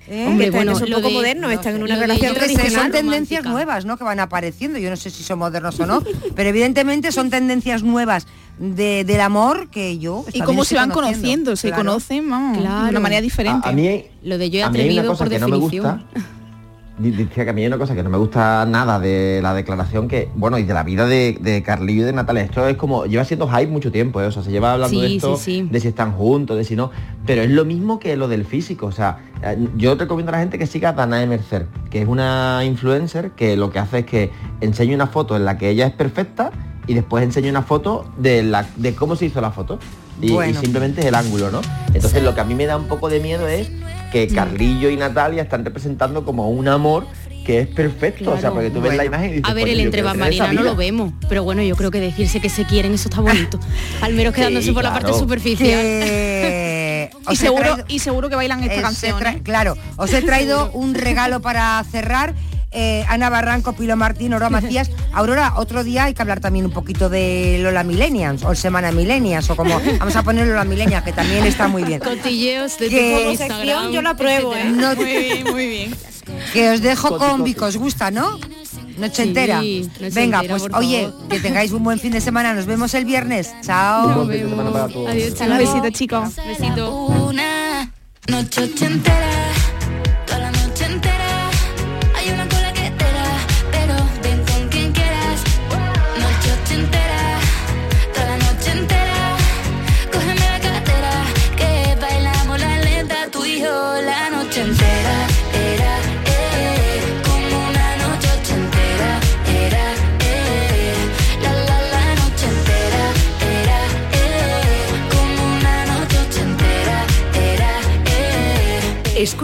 ¿Eh? Hombre, bueno, son lo poco de- modernos, no están sé, en una relación que son tradicional. tendencias romántica. nuevas, ¿no? Que van apareciendo. Yo no sé si son modernos o no, pero evidentemente son tendencias nuevas de- del amor que yo. Y cómo se van conociendo, se Claro. conocen, vamos, de una manera diferente. A, a mí, Lo de yo he a mí hay una atrevido cosa por que no me definición. gusta. Di- Decía que a mí hay una cosa que no me gusta nada de la declaración que, bueno, y de la vida de, de Carlillo y de Natalia. Esto es como, lleva siendo hype mucho tiempo, ¿eh? o sea, se lleva hablando de esto, sí, sí. de si están juntos, de si no. Pero es lo mismo que lo del físico. O sea, eh, yo recomiendo a la gente que siga a Danae Mercer, que es una influencer que lo que hace es que enseña una foto en la que ella es perfecta y después enseña una foto de, la, de cómo se hizo la foto. Y, simplemente es el ángulo, ¿no? Entonces lo que a mí me da un poco de miedo es que Mm. Carlillo y Natalia están representando como un amor que es perfecto. O sea, Claro. porque tú ves la imagen y dices, A ver, "Coño, el entre bambalinas no vida". lo vemos, pero bueno, yo creo que decirse que se quieren, eso está bonito. Al menos quedándose Sí, por la parte claro. superficial. Y seguro, traído- y seguro que bailan esta canción. ¿eh? Claro, os he traído un regalo para cerrar. Eh, Ana Barranco, Pilo Martín, Oro Macías. Aurora, otro día hay que hablar también un poquito de Lola Millennials o Semana Millennials o como vamos a poner Lola Millennials, que también está muy bien. Cotilleos de que, sección yo la pruebo, ¿eh? Muy bien, muy bien. Que os dejo con Vico, os gusta, ¿no? Noche entera. Venga, pues oye, que tengáis un buen fin de semana. Nos vemos el viernes. Chao. Un. Adiós, chicos. Un besito, chicos. Besito. Una noche entera.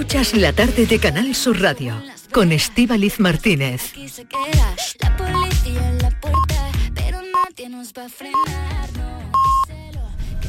Escuchas la tarde de Canal Sur Radio con Estíbaliz Martínez.